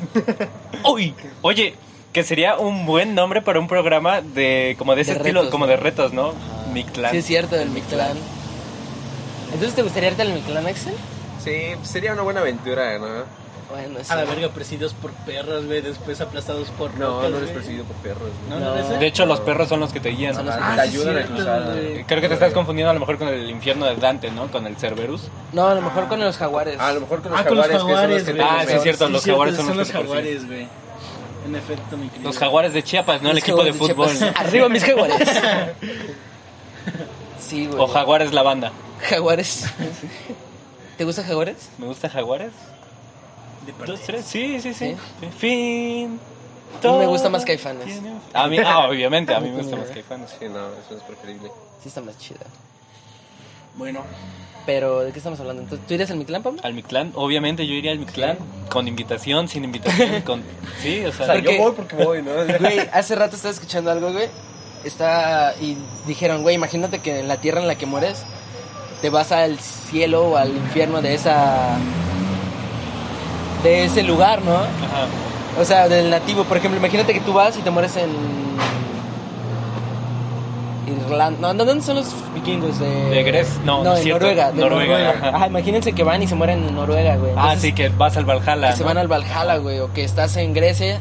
Uy, oye, que sería un buen nombre para un programa de como de ese De estilo, retos, como ¿no? de retos, ¿no? Mictlán. Sí, es cierto, el Mictlán. Entonces, ¿te gustaría irte al Mictlán, Axel? Sí, sería una buena aventura, ¿no? Bueno, sí. A la verga, perseguidos por perras, güey, después aplastados por No, rocas, no eres perseguido por perros. güey. No, no, De hecho, los perros son los que te guían. Son los Ah, te sí, ayudan a cruzar. Creo que te estás confundiendo a lo mejor con el infierno de Dante, ¿no? Con el Cerberus. No, a lo mejor con los jaguares. A lo mejor con los Ah, con los jaguares, que son jaguares, los que te. Ah, sí, es cierto, los jaguares son son los que te jaguares, güey. En efecto, mi querido. Los jaguares de Chiapas, ¿no? El equipo de jaguares fútbol. Arriba mis jaguares. Sí, güey. O jaguares la banda. Jaguares. ¿Te gusta jaguares? ¿Me gusta jaguares? Dos, tres, sí, sí, sí. Sí. Fin. Mí me gusta todo más Caifanes. A mí, ah, obviamente, a mí me gusta más. Caifanes. Sí, no, eso es preferible. Sí, está más chida. Bueno, Pero, ¿de qué estamos hablando? Entonces, ¿Tú irías al Mictlán, Pablo? Al Mictlán, obviamente yo iría al Mictlán. Con invitación, sin invitación, con... Sí, o O sea, sea... Porque- yo voy porque voy, ¿no? Güey, hace rato estaba escuchando algo, güey. Está. Y dijeron, güey, imagínate que en la tierra en la que mueres, te vas al cielo o al infierno de esa. De ese lugar, ¿no? Ajá. O sea, del nativo. Por ejemplo, imagínate que tú vas y te mueres en. Irlanda. No, ¿dónde son los vikingos? De, De Grecia. No, no en cierto. Noruega. de Noruega, Noruega. ajá. Ajá, imagínense que van y se mueren en Noruega, güey. Ah, sí, que vas al Valhalla, que se van al Valhalla, güey. O que estás en Grecia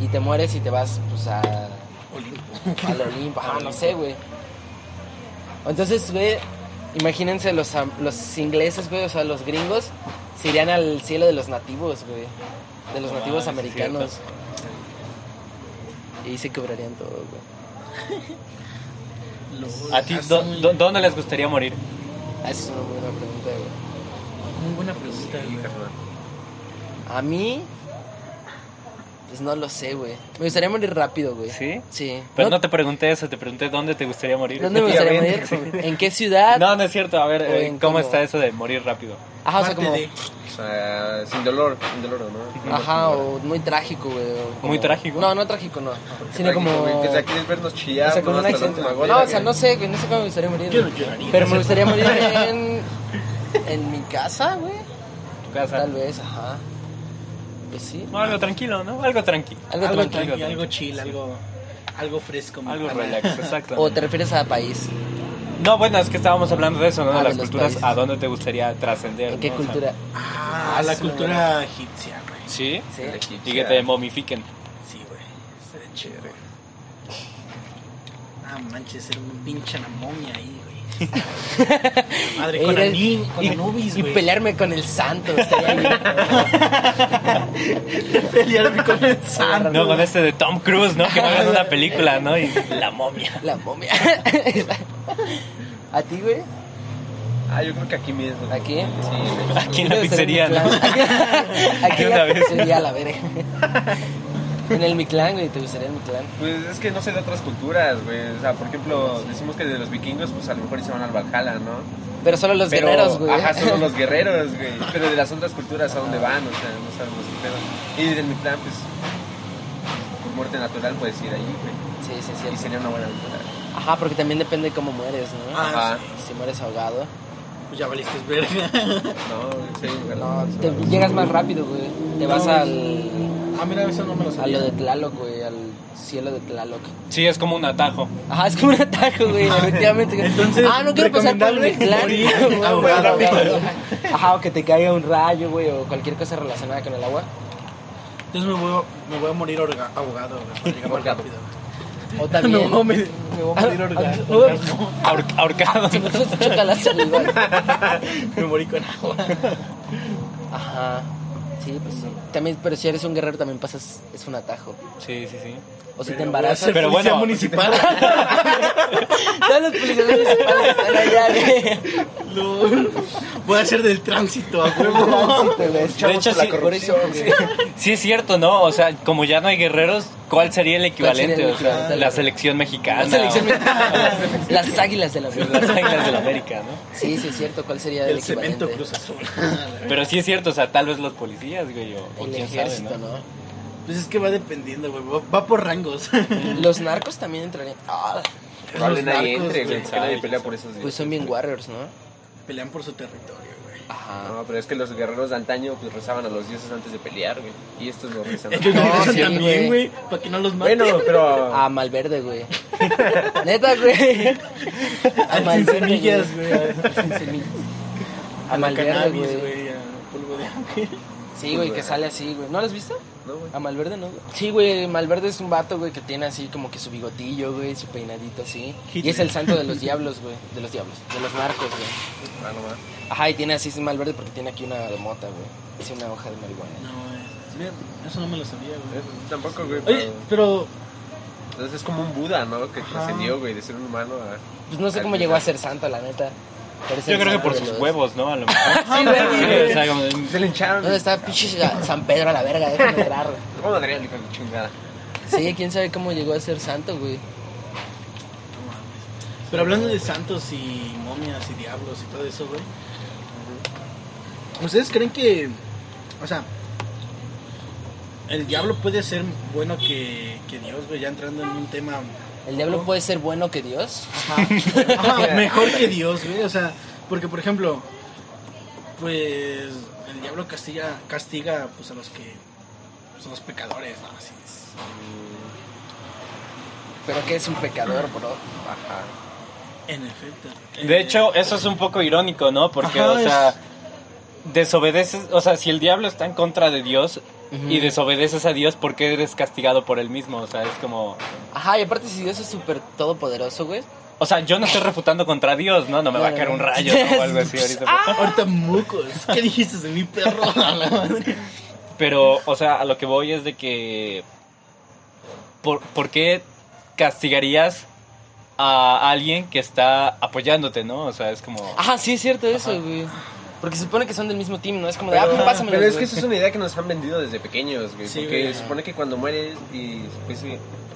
y te mueres y te vas, pues, a. Al Olimpo, ajá, no sé, güey. Entonces, güey, imagínense los, los ingleses, güey, o sea, los gringos, se irían al cielo de los nativos, güey. De los No nativos americanos. Y ahí se cobrarían todo, güey. ¿A ti dónde les gustaría morir? Ah, Esa es una buena pregunta, güey. Muy buena pregunta, Sí, güey. A mí, pues no lo sé, güey. Me gustaría morir rápido, güey. ¿Sí? Sí. Pero No- no te pregunté eso, te pregunté dónde te gustaría morir. ¿Dónde me gustaría morir? ¿En qué ciudad? No, no es cierto. A ver, eh, en ¿cómo cómo- está eso de morir rápido? Ajá, o sea, como... de- O sea, sin dolor, sin dolor, ¿no? Ajá, o muy trágico, güey. o como- ¿Muy trágico? No, no trágico, no. Qué Sino trágico, como... güey, Que sea, quieres vernos o chillar, sea, como ¿no? un accidente. No, o sea, no sé, güey, no sé cómo me gustaría morir. Yo no lloraría. Pero me gustaría morir en... En mi casa, güey. Tu casa. Tal vez, ajá. Pues sí. No, algo tranquilo, ¿no? Algo tranquilo. Algo Algo tranquilo. tranqui, algo chill, algo, algo fresco. Algo relax, exacto. O te refieres a país. No, bueno, es que estábamos hablando de eso, ¿no? Ah, de de las culturas, países. ¿a dónde te gustaría trascender? ¿En qué no? O sea, cultura? Ah, la es una cultura egipcia, güey. ¿Sí? Sí. El egipcio. Y que te momifiquen. Sí, güey. Sería chévere. Ah, manches, ser un pinche la momia ahí, güey. Madre, con, Ir al- Anin, con y, Anubis, y pelearme con el santo. Pelearme con el santo. No, con este de Tom Cruise, ¿no? Que va a ver una película, ¿no? Y la momia. La momia. ¿A ti, güey? Ah, yo creo que aquí mismo. ¿Aquí? Sí. Aquí en la pizzería. Aquí, aquí en una la vez. pizzería, la verga. En el Mictlán, güey, ¿te gustaría el Mictlán? Pues es que no sé de otras culturas, güey. O sea, por ejemplo, decimos que de los vikingos, pues a lo mejor se van al Valhalla, ¿no? Pero solo los Pero- guerreros, güey. Ajá, solo los guerreros, güey. Pero de las otras culturas, ¿a dónde van? O sea, no sabemos qué pedo. Y del Mictlán, pues, por muerte natural puedes ir ahí, güey. Sí, sí, Y sí. sería una buena aventura. Ajá, porque también depende cómo mueres, ¿no? Ajá. Si mueres ahogado. Pues ya valiste verga. No, sí, No, te llegas más rápido, güey. Te vas al... Ah, mira, eso no me lo A sabía. lo de Tlaloc, güey, al cielo de Tlaloc. Sí, es como un atajo. Ajá, es como un atajo, güey, efectivamente. Entonces, ah, no quiero pasar por el ahogado. Ajá, o que te caiga un rayo, güey, o cualquier cosa relacionada con el agua. Entonces me voy, a- me voy a morir ahogado, güey, para llegar más rápido. O también... No, me, me voy a morir orga- Ah, orgasmo. Ahor- ahorcado. Se me choca la saliva. Me morí con agua. Ajá. Sí, pues sí. También, pero si eres un guerrero también pasas, es un atajo. Sí, sí, sí. O si te embarazas. Pero bueno, municipal. Todos los policías municipales están allá, güey. Voy a ser del tránsito, a huevo. De hecho, sí, Por eso, sí es cierto, ¿no? O sea, como ya no hay guerreros, ¿cuál sería el equivalente? el O sea, equivalente? la selección mexicana. La selección o- mexicana. Las águilas de la Las vida. águilas de la América, ¿no? Sí, sí, es cierto. ¿Cuál sería el, El cemento equivalente? Cruz Azul. Pero sí es cierto, o sea, tal vez los policías, güey, o, o El quién sabe, ejército, ¿no? ¿no? Pues es que va dependiendo, güey. Va, va por rangos. Los narcos también entrarían. Ah, Probable Los nadie narcos, entre, güey. güey. Que nadie pelea por esos pues son bien warriors, ¿no? Pelean por su territorio, güey. Ajá. No, pero es que los guerreros de antaño pues rezaban a los dioses antes de pelear, güey. Y estos lo rezan. Ellos No, no, rezan sí, también, güey. güey. Para que no los maten. Bueno, pero... A Malverde, güey. Neta, güey. A Sin Malverde, semillas, güey. güey. Sin semillas. A A la Malverde, cannabis, güey. güey. A polvo de ángel. Sí, güey, que sale así, güey. ¿No lo has visto? No, güey. A Malverde no, güey. Sí, güey, Malverde es un vato, güey, que tiene así como que su bigotillo, güey, su peinadito así. Y es el santo de los diablos, güey. De los diablos, de los narcos, güey. Ah, no, va. Ajá, y tiene así es Malverde porque tiene aquí una de mota, güey. Es una hoja de marihuana. No, güey. Bien, Eso no me lo sabía, güey. Tampoco, güey. Oye, pero- pero Entonces es como un Buda, ¿no? Que trascendió, güey, de ser un humano a... Pues no sé cómo llegó a ser santo, la neta. Yo creo que por sus los- huevos, ¿no? A lo mejor. Sí, güey. Sí, o sea, como- Se le hincharon. ¿Dónde está pinche San Pedro a la verga? Déjame entrar. ¿Cómo hijo de chingada? Sí, quién sabe cómo llegó a ser santo, güey. Pero hablando de santos y momias y diablos y todo eso, güey. ¿Ustedes creen que, o sea, el diablo puede ser bueno que, que Dios, güey? Ya entrando en un tema ¿El diablo puede ser bueno que Dios? Ajá, mejor que Dios, güey. O sea, porque por ejemplo, pues el diablo castiga, castiga pues a los que son los pecadores, ¿no? Así es. Pero que es un pecador, bro. Ajá. En efecto. De hecho, eso es un poco irónico, ¿no? Porque, Ajá, o sea, desobedeces, o sea, si el diablo está en contra de Dios y desobedeces a Dios, ¿por qué eres castigado por él mismo? O sea, es como... Ajá, y aparte si Dios es súper todopoderoso, güey. O sea, yo no estoy refutando contra Dios, ¿no? No me va a caer un rayo ¿no? o algo así ahorita. Ahorita mucos. ¿Qué dijiste de mi perro? A la madre. Pero, o sea, a lo que voy es de que... ¿Por, por qué castigarías a alguien que está apoyándote, no? O sea, es como... Ajá, sí es cierto eso, güey. Porque se supone que son del mismo team, ¿no? Es como de, ah, Pero, pues pásamelo, pero es güey. que eso es una idea que nos han vendido desde pequeños, güey. Sí, porque güey. se supone que cuando mueres y pues,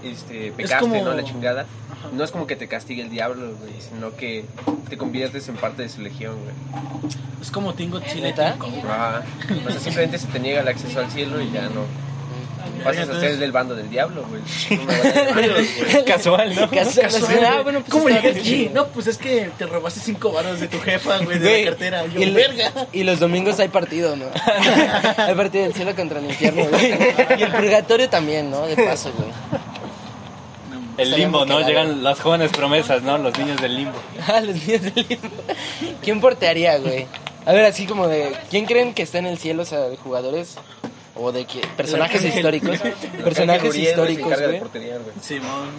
este, pecaste, como- ¿no? La chingada. No es como que te castigue el diablo, güey, sino que te conviertes en parte de su legión, güey. Es como Tingo Chile. Ajá. O sea, simplemente se te niega el acceso al cielo y ya no. Pasas a ser del bando del diablo, güey. Casual, ¿no? Casual, Casual, ah, bueno, pues ¿Cómo está llegas bien aquí? No, pues es que te robaste cinco varos de tu jefa, güey, de la cartera. Yo, y, verga. y los domingos hay partido, ¿no? hay partido del cielo contra el infierno, güey. Y el purgatorio también, ¿no? De paso, güey. El limbo, ¿no? Llegan las jóvenes promesas, ¿no? Los niños del limbo. Ah, los niños del limbo. ¿Quién portearía, güey? A ver, así como de. ¿Quién creen que está en el cielo, o sea, de jugadores? O de qué? Personajes históricos. Personajes históricos, güey. Simón.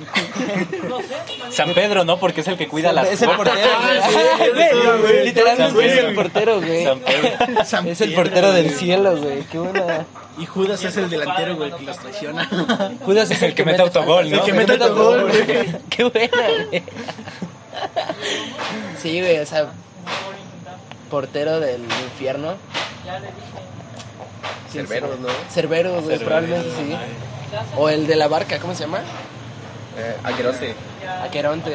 San Pedro, ¿no? Porque es el que cuida las Es el portero, güey. Ah. Literalmente es el portero, güey. San Pedro. Es el portero del cielo, güey. Qué buena. Y Judas es el delantero, güey, que los traiciona. Judas es El que mete autogol, ¿no? El que mete autogol, güey. Qué buena, güey. Sí, güey, o sea, portero del infierno. ¿Quién Cerberos, ¿no? Cerbero, güey, probablemente sí. O el de la barca, ¿cómo se llama? Eh. Aqueronte. güey. Aqueronte.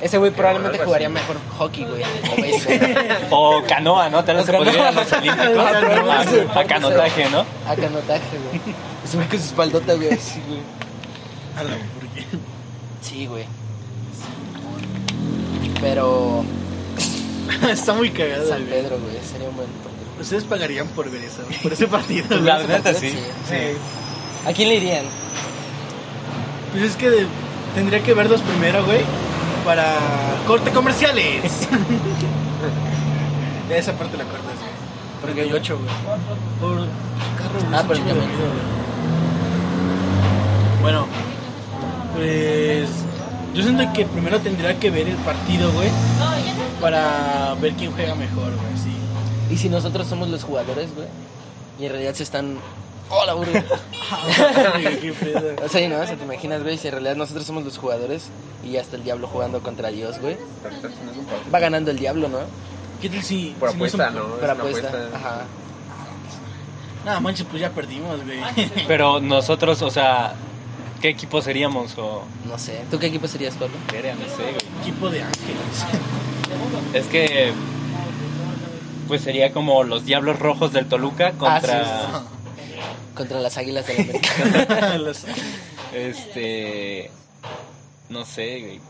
Ese güey probablemente jugaría así. mejor hockey, güey. O béisbol. O canoa, ¿no? Tal vez O se podría ir a los olímpicos. Canotaje, ¿no? A canotaje, güey. Ese güey con su espaldota, güey. Sí, güey. A la. Sí, güey. Pero Está muy cagado, San güey. Pedro, güey, sería un buen. Ustedes pagarían por ver eso, por ese partido. Pues la neta, partido, sí. Sí. ¿A quién le irían? Pues es que de- tendría que verlos primero, güey, para corte comerciales. Ya Esa parte la cortas, güey. Porque hay ocho, güey. Por carro. Ah, por el de güey. Bueno, pues yo siento que primero tendría que ver el partido, güey, para ver quién juega mejor, güey, sí. ¿Y si nosotros somos los jugadores, güey? Y en realidad se están... ¡Hola, burro! Qué pedo. o sea, no, o sea, te imaginas, güey, si en realidad nosotros somos los jugadores y ya está el diablo jugando contra Dios, güey. Va ganando el diablo, ¿no? ¿Qué tal si Por si no es un- apuesta, ¿no? Una apuesta. apuesta. Ajá. Nada, manches, pues ya perdimos, güey. Pero nosotros, o sea, ¿qué equipo seríamos? O... No sé. ¿Tú qué equipo serías, Pablo? No sé, güey. Equipo de ángeles. Es que. Pues sería como los Diablos Rojos del Toluca contra. Ah, Contra las águilas de la América. Este. No sé, güey.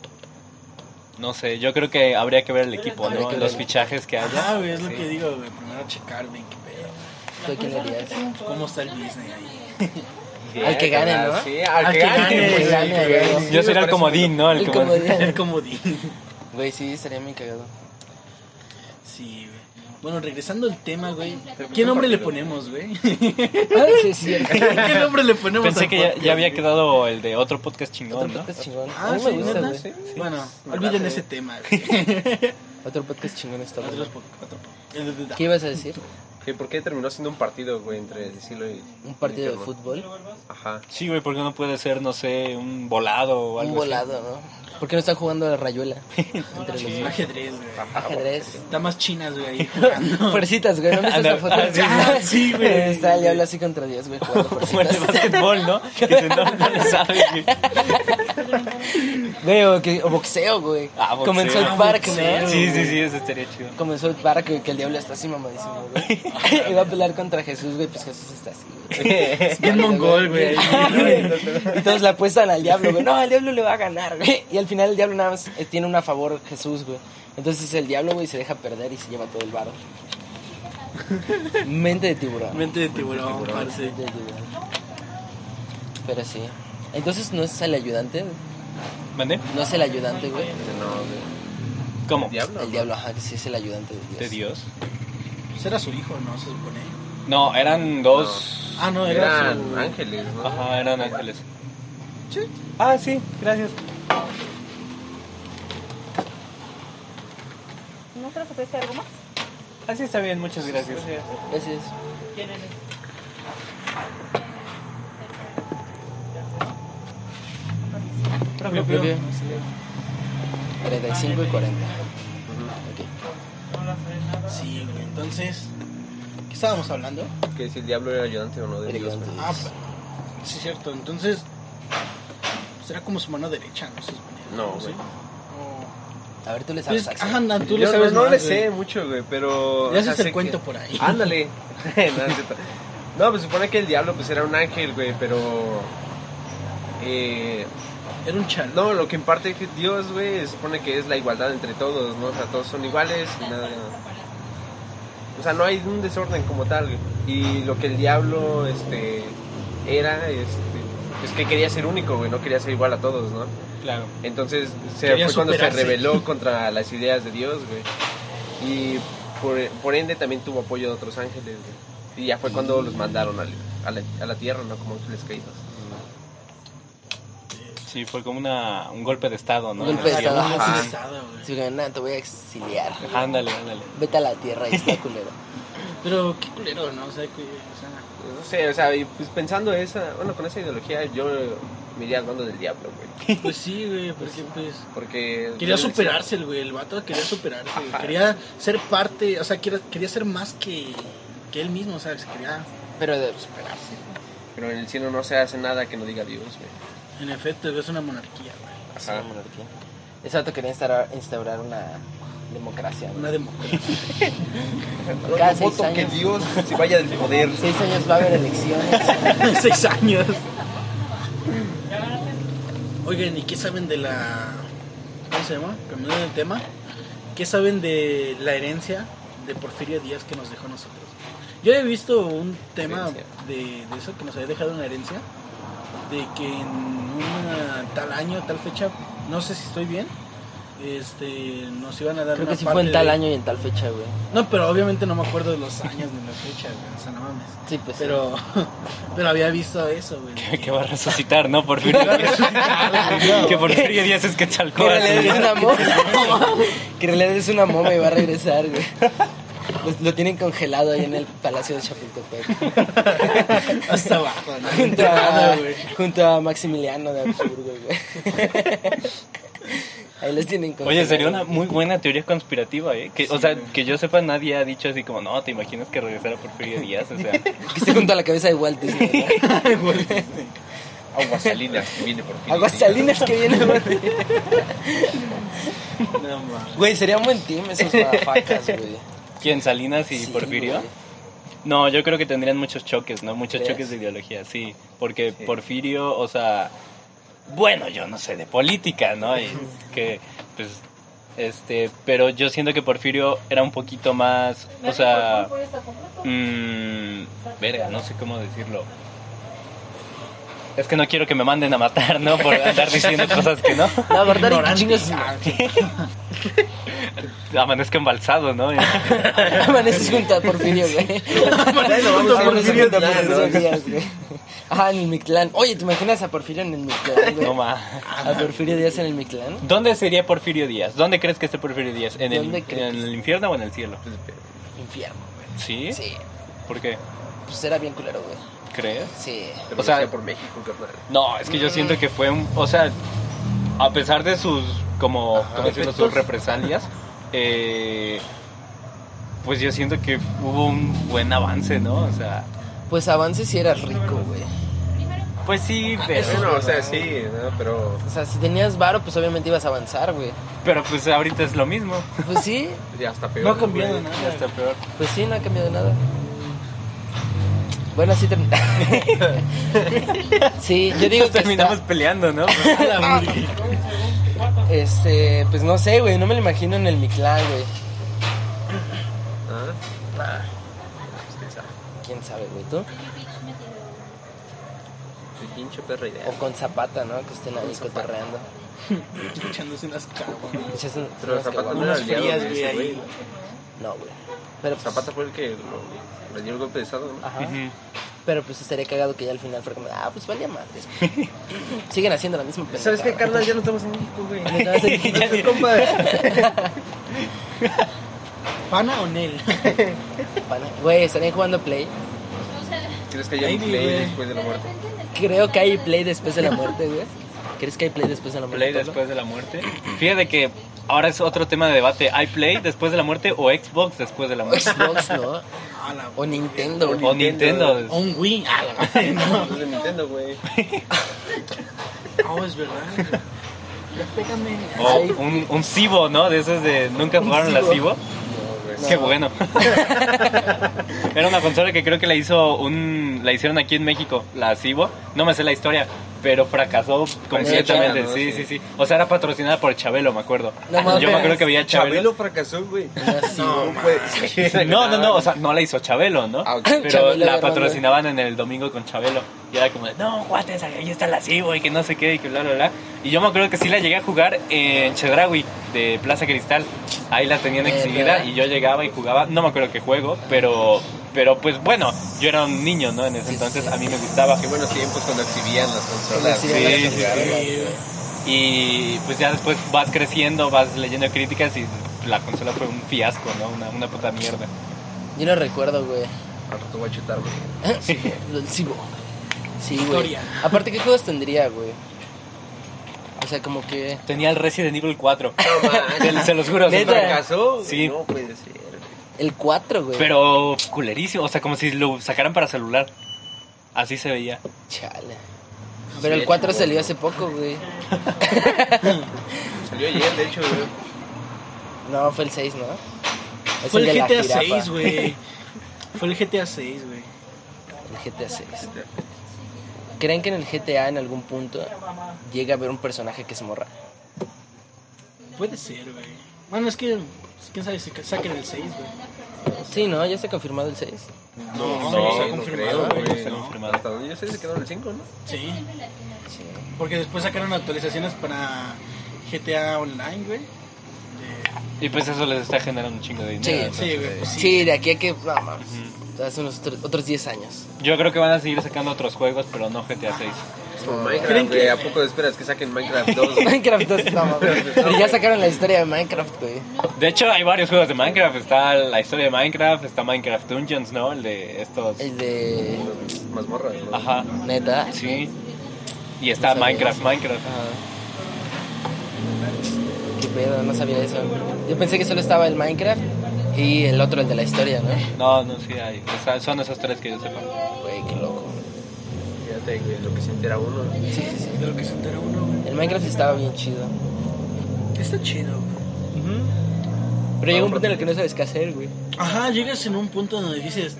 No sé, yo creo que habría que ver el equipo, ¿no? que Los fichajes que haya. Ah, güey, es lo que digo, güey. Primero checar, güey, qué pedo. ¿Cómo está el business ahí? Bien, Al que gane, ¿no? Sí, al, Al que que gane. gane, pues, gane, sí, que güey. gane. Sí, Yo sería el comodín, ¿no? El El comodín. comodín. El comodín. Güey, sí, estaría muy cagado. Sí, güey. Bueno, regresando al tema, güey. ¿Qué nombre le ponemos, güey? Ah, sí, cierto. ¿Qué nombre le ponemos Pensé que ya, podcast, ya había quedado el de otro podcast Otro chingón, ¿no? podcast chingón. Ah, sí, gusta, güey. Sí. Bueno, Me olviden ese tema, güey. Otro podcast chingón está po- otro po- ¿Qué ibas a decir? Que ¿Por qué terminó siendo un partido, güey, entre Cecilio y... ¿Un partido de Inter, ¿no? fútbol? Ajá. Sí, güey, porque no puede ser, no sé, un volado o algo Un así? volado, ¿no? ¿Por qué no están jugando a la rayuela? Entre los dos. Ajedrez, güey. Ajedrez. Está más chinas, güey, ahí jugando. Fuercitas, güey. ¿No viste esa foto? Ah, sí, sí, güey. Está el diablo así contra Dios, güey, jugando Como el de fuercitas. básquetbol, ¿no? Que se no, no le sabe, güey. Güey, o, que, o boxeo, güey. Ah, boxeo. En South Ah, Park. ¿no? Sí, sí, sí, eso estaría chido. En South Park, güey, que el diablo está así mamadísimo, güey. y va a pelear contra Jesús, güey, pues Jesús está así, güey. Es bien mongol, güey. y todos le apuestan al diablo, güey. No, el diablo le va a ganar, güey. Y al final el diablo nada más eh, tiene una a favor Jesús, güey. Entonces el diablo, güey, se deja perder y se lleva todo el varo. Mente de tiburón. Mente de tiburón, parce. Mente de tiburón. Pero sí. Entonces no es el ayudante, ¿Mande? no es el ayudante, güey. No, güey. ¿Cómo? ¿Diablo? El diablo, ajá, que sí es el ayudante de Dios. De Dios. Pues era su hijo, ¿no? Se supone. No, eran dos. Ah, no, era Eran su... ángeles, ¿no? Ajá, eran ángeles. Sí. Ah, sí, gracias. ¿No se les ofrece algo más? Así está bien, muchas gracias. Gracias. Propio, Propio. propio. 35 y 40. Ok. Sí. Entonces, ¿qué estábamos hablando? Que si el diablo era ayudante o no de El Dios. Ah, pa- sí, cierto. Entonces, será como su mano derecha, ¿no? Supone. No, ¿Sí? güey. A ver, tú le Pues, sabes. anda, tú le sabes no más, le güey. sé mucho, güey, pero... O sea, haces el cuento que- por ahí. Ándale. no, pues supone que el diablo pues era un ángel, güey, pero... Eh, Era un chal. no, lo que imparte que Dios, güey, se supone que es la igualdad entre todos, ¿no? O sea, todos son iguales y nada... O sea, no hay un desorden como tal, güey. Y lo que el diablo, este, era, este, es que quería ser único, güey, no quería ser igual a todos, ¿no? Claro. Entonces se fue cuando se rebeló contra las ideas de Dios, güey. Y por, por ende también tuvo apoyo de otros ángeles, güey. Y ya fue cuando los mandaron a, la, a la tierra, ¿no? Como ángeles caídos. Sí, fue como una, un golpe de estado, ¿no? Un golpe de estado, ajá. sí, te voy a exiliar. Ándale, ándale. Vete a la tierra y está culero. Pero qué culero, ¿no? O sea, que, No sé, o sea, y pues pensando esa, bueno, con esa ideología yo me iría hablando del diablo, güey. pues sí, güey, porque pues... Porque... Quería superarse el güey, el vato quería superarse, güey. Quería ser parte, o sea, quería, quería ser más que, que él mismo, o sea, se quería Pero de, superarse. Pero en el cielo no se hace nada que no diga Dios, güey. En efecto, es una monarquía, güey. es una monarquía. Ese vato quería instaurar, instaurar una democracia. Una democracia. Cada seis voto que años. Dios se vaya del poder. Seis años va a haber elecciones. Seis años. Oigan, ¿y qué saben de la... ¿Cómo se llama? Cambiando de tema. ¿Qué saben de la herencia de Porfirio Díaz que nos dejó a nosotros? Yo he visto un tema de eso, que nos había dejado una herencia, de que en una tal año, tal fecha, no sé si estoy bien, este, nos iban a dar Creo una que sí parte fue en tal de- año y en tal fecha, güey. No, pero obviamente no me acuerdo de los años ni la fecha, güey, o sea, no mames. Sí, pues sí. Pero, pero había visto eso, güey. Que, que va a resucitar, ¿no? Porfirio Díaz. que Porfirio Díaz es Que en Quetzalcóatl. realidad es una momia. que en realidad es una momia y va a regresar, güey. Pues lo tienen congelado ahí en el Palacio de Chapultepec. Hasta abajo, ¿no? junto, a, junto a Maximiliano de Habsburgo, güey. Ahí los tienen. Oye, sería una muy buena teoría conspirativa, ¿eh? Que, o sea, que yo sepa, nadie ha dicho así como, no, ¿te imaginas que regresara Porfirio Díaz? O sea, Que esté junto a la cabeza de Walt Disney. ¿no? Aguasalinas, que viene por fin. Aguas salinas que viene, güey. No mames. Güey, sería un buen team esos madafacas, güey. ¿quién? ¿Salinas y Sí, Porfirio? güey. No, yo creo que tendrían muchos choques, ¿no? Muchos ¿Crees? choques de ideología, sí. Porque Porfirio, o sea, bueno, yo no sé de política, ¿no? Y que, pues, este, pero yo siento que Porfirio era un poquito más, o sea, mmm, verga, no sé cómo decirlo. Es que no quiero que me manden a matar, ¿no? Por andar diciendo cosas que no. No, verdad, y Ignorante. chingas. Amanezca embalsado, ¿no? Amaneces junto a Porfirio, güey. Bueno, vamos a Amaneces junto a. Porfirio Díaz, güey. Ajá, en el Mictlán. Oye, ¿te imaginas a Porfirio en el Mictlán, güey? No ma. A Porfirio Díaz en el Mictlán. ¿Dónde sería Porfirio Díaz? ¿Dónde crees que esté Porfirio Díaz? ¿En el, ¿Dónde crees? ¿En el infierno o en el cielo? Infierno, ¿Sí? güey. Sí. ¿Por qué? Pues era bien culero, güey. ¿Crees? Sí. Pero O sea- por México, carnal. No, es que yo siento que fue un... O sea, a pesar de sus, como, ¿cómo decirlo? sus represalias, eh, pues yo siento que hubo un buen avance, ¿no? O sea, Pues avance si eras rico, güey. pues sí, pero, Bueno, o sea, sí, ¿no? Pero O sea, si tenías varo, pues obviamente ibas a avanzar, güey. pero pues ahorita es lo mismo. Pues sí, ya está peor. No ha cambiado güey. nada. Está peor. pues sí, no ha cambiado nada. Bueno, así termina. sí, yo digo que Terminamos está- peleando, ¿no? Este, pues no sé, güey, no me lo imagino en el Mictlán, güey. ¿Ah? Nah, Pues, quién sabe. quién sabe, güey, tú. Qué pinche perra idea. O con Zapata, ¿no? Que estén ahí cotorreando. Echándose unas un- Pero unas Zapata no era aliado de güey, ese ahí. güey. No, güey. Pero pues, Zapata fue el que lo, le dio el golpe de estado, ¿no? Ajá. Ujú. Pero pues estaría cagado que ya al final fuera como, ah, pues valía madres. Siguen haciendo la misma pendejada. ¿Sabes qué, carnal? Ya no estamos en México, güey. No estamos en México. ¿Pana o Nel? Pana- Güey, estarían jugando Play. ¿Crees que haya Ahí un vive. play después de la muerte? Creo que hay Play después de la muerte, güey. ¿Crees que hay Play después de la muerte? Play Pablo? después de la muerte. Fíjate que ahora es otro tema de debate. ¿Hay Play después de la muerte o Xbox después de la muerte? Xbox, ¿no? A la- O Nintendo, güey. O Nintendo. O un Wii. A la madre, no. Es de Nintendo, güey. Oh, es verdad. Ya pégame. O un, un Cibo, ¿no? De esos de nunca jugaron la Cibo. Cibo. No. Qué bueno. Era una consola que creo que la hizo un la hicieron aquí en México, la Cibo. No me sé la historia, pero fracasó completamente. ¿no? Sí, Sí. sí, sí. O sea, era patrocinada por Chabelo, me acuerdo. No. Yo me acuerdo que veía Chabelo. Chabelo fracasó, güey. No, No. No, no, no, o sea, no la hizo Chabelo, ¿no? Ah. Pero Chabelo la patrocinaban en el domingo con Chabelo. Y era como de, no, guates, ahí está la Cibo y que no sé qué y que bla, bla, bla. Y yo me acuerdo que sí la llegué a jugar en Chedraui, de Plaza Cristal. Ahí la tenían exhibida y yo llegaba y jugaba. No me acuerdo qué juego, pero, pero pues bueno, yo era un niño, ¿no? En ese Sí, entonces sí. a mí me gustaba. Qué buenos tiempos cuando exhibían las consolas. Sí, Sí, sí, sí, sí. Y pues ya después vas creciendo, vas leyendo críticas y la consola fue un fiasco, ¿no? Una, una puta mierda. Yo no recuerdo, güey. Al rato voy a chutar, güey. Cibo. Sí, güey. Historia. Aparte, ¿qué juegos tendría, güey? O sea, como que... Tenía el Resident Evil 4. No. Se los juro. Neta. ¿Fracasó? Sí. No puede ser. El 4, güey. Pero culerísimo, o sea, como si lo sacaran para celular. Así se veía. Chale. Pero el 4 salió hace poco, güey. Salió ayer, de hecho, güey. No, fue el 6, ¿no? Es Fue el de la GTA jirafa. 6, güey. Fue el GTA 6, güey. El GTA 6. ¿Creen que en el GTA en algún punto llega a haber un personaje que se morra? Puede ser, güey. Bueno, es que, quién sabe si saquen el 6, güey. Sí, ¿no? ¿Ya está confirmado el 6? No, no, no está no confirmado, creo, güey. está no. confirmado. Hasta donde yo sé, se quedó en el 5, ¿no? Sí, Sí. porque después sacaron actualizaciones para GTA Online, güey. De- Y pues eso les está generando un chingo de dinero. Sí, Sí, güey, pues sí. Sí, de aquí a que... No, mames. Hace unos otros- otros 10 años. Yo creo que van a seguir sacando otros juegos, pero no GTA 6. Como ¿Creen Minecraft, güey. ¿A poco esperas que saquen Minecraft 2? Minecraft 2, no. Pero ya sacaron la historia de Minecraft, güey. De hecho, hay varios juegos de Minecraft. Está la historia de Minecraft, está Minecraft Dungeons, ¿no? El de estos. El de... Mazmorras, ¿no? Ajá, Neta. sí. Y está No Minecraft, eso. Minecraft. Qué pedo, no sabía eso. Yo pensé que solo estaba el Minecraft y el otro, el de la historia, ¿no? No, no, sí hay. O sea, son esos tres que yo sepa. Güey, qué loco. Güey, lo que se entera uno. Sí, sí, sí. De lo que se entera uno, güey. El Minecraft estaba bien chido. Está chido, güey. Pero llega un punto en el que no sabes qué hacer, güey. Ajá, llegas en un punto donde dices,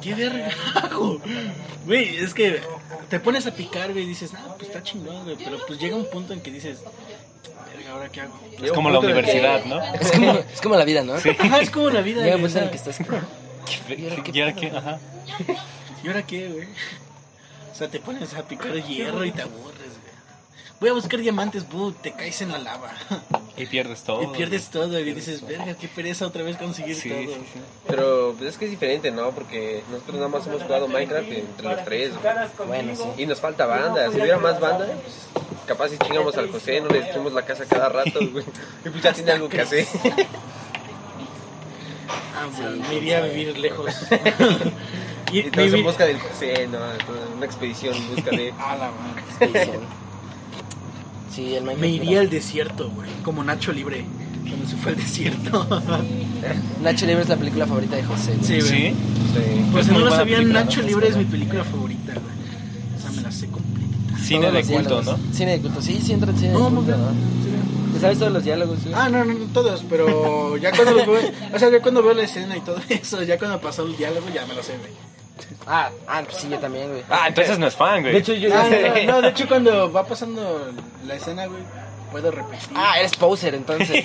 ¿Qué verga hago? Güey, es que te pones a picar, güey, y dices, ah, pues está chingón, güey. Pero pues llega un punto en que dices, verga, ¿ahora qué hago? Es como la universidad, ¿no? Es como, es como la vida, ¿no? Ajá, es como la vida, Llega un punto en el que estás como, ¿Y ahora qué? Ajá. ¿Y ahora qué, güey? O sea, te pones a picar hierro y te aburres, güey. Voy a buscar diamantes, bu, te caes en la lava. Y pierdes todo. y pierdes todo, y dices, verga, qué pereza otra vez conseguir Sí, todo. sí, sí. Pero pues, es que es diferente, ¿no? Porque nosotros nada más hemos jugado Minecraft entre los tres. güey. bueno, sí. Y nos falta banda. Si hubiera más banda, pues capaz si chingamos al José, no le destruimos la casa cada rato, güey. Y pues ya tiene algo que hacer. Ah, güey, me iría a vivir lejos. y todos en busca del José, ¿no? Una expedición en busca de... A la madre. Expedición. Sí, el Minecraft. Me iría al desierto, güey. Como Nacho Libre. Cuando se fue al desierto. Nacho Libre es la película favorita de José. güey. Sí, güey. Sí. Sí. Pues Es si no lo sabían, Nacho. Libre es mi película favorita, güey. O sea, me la sé completa. Cine Todos de culto, diálogos. ¿no? Cine de culto, sí, sí entra en cine de No. ¿Te sabes todos los diálogos, güey? Ah, no, no, no todos, pero ya cuando veo, o sea, ya cuando veo la escena y todo eso, ya cuando pasó el diálogo, ya me lo sé, güey. Ah, ah, pues sí, yo también, güey. Ah, entonces no es fan, güey. De hecho, yo Ah, no, no, de hecho cuando va pasando la escena, güey, puedo repetir. Ah, eres poser, entonces.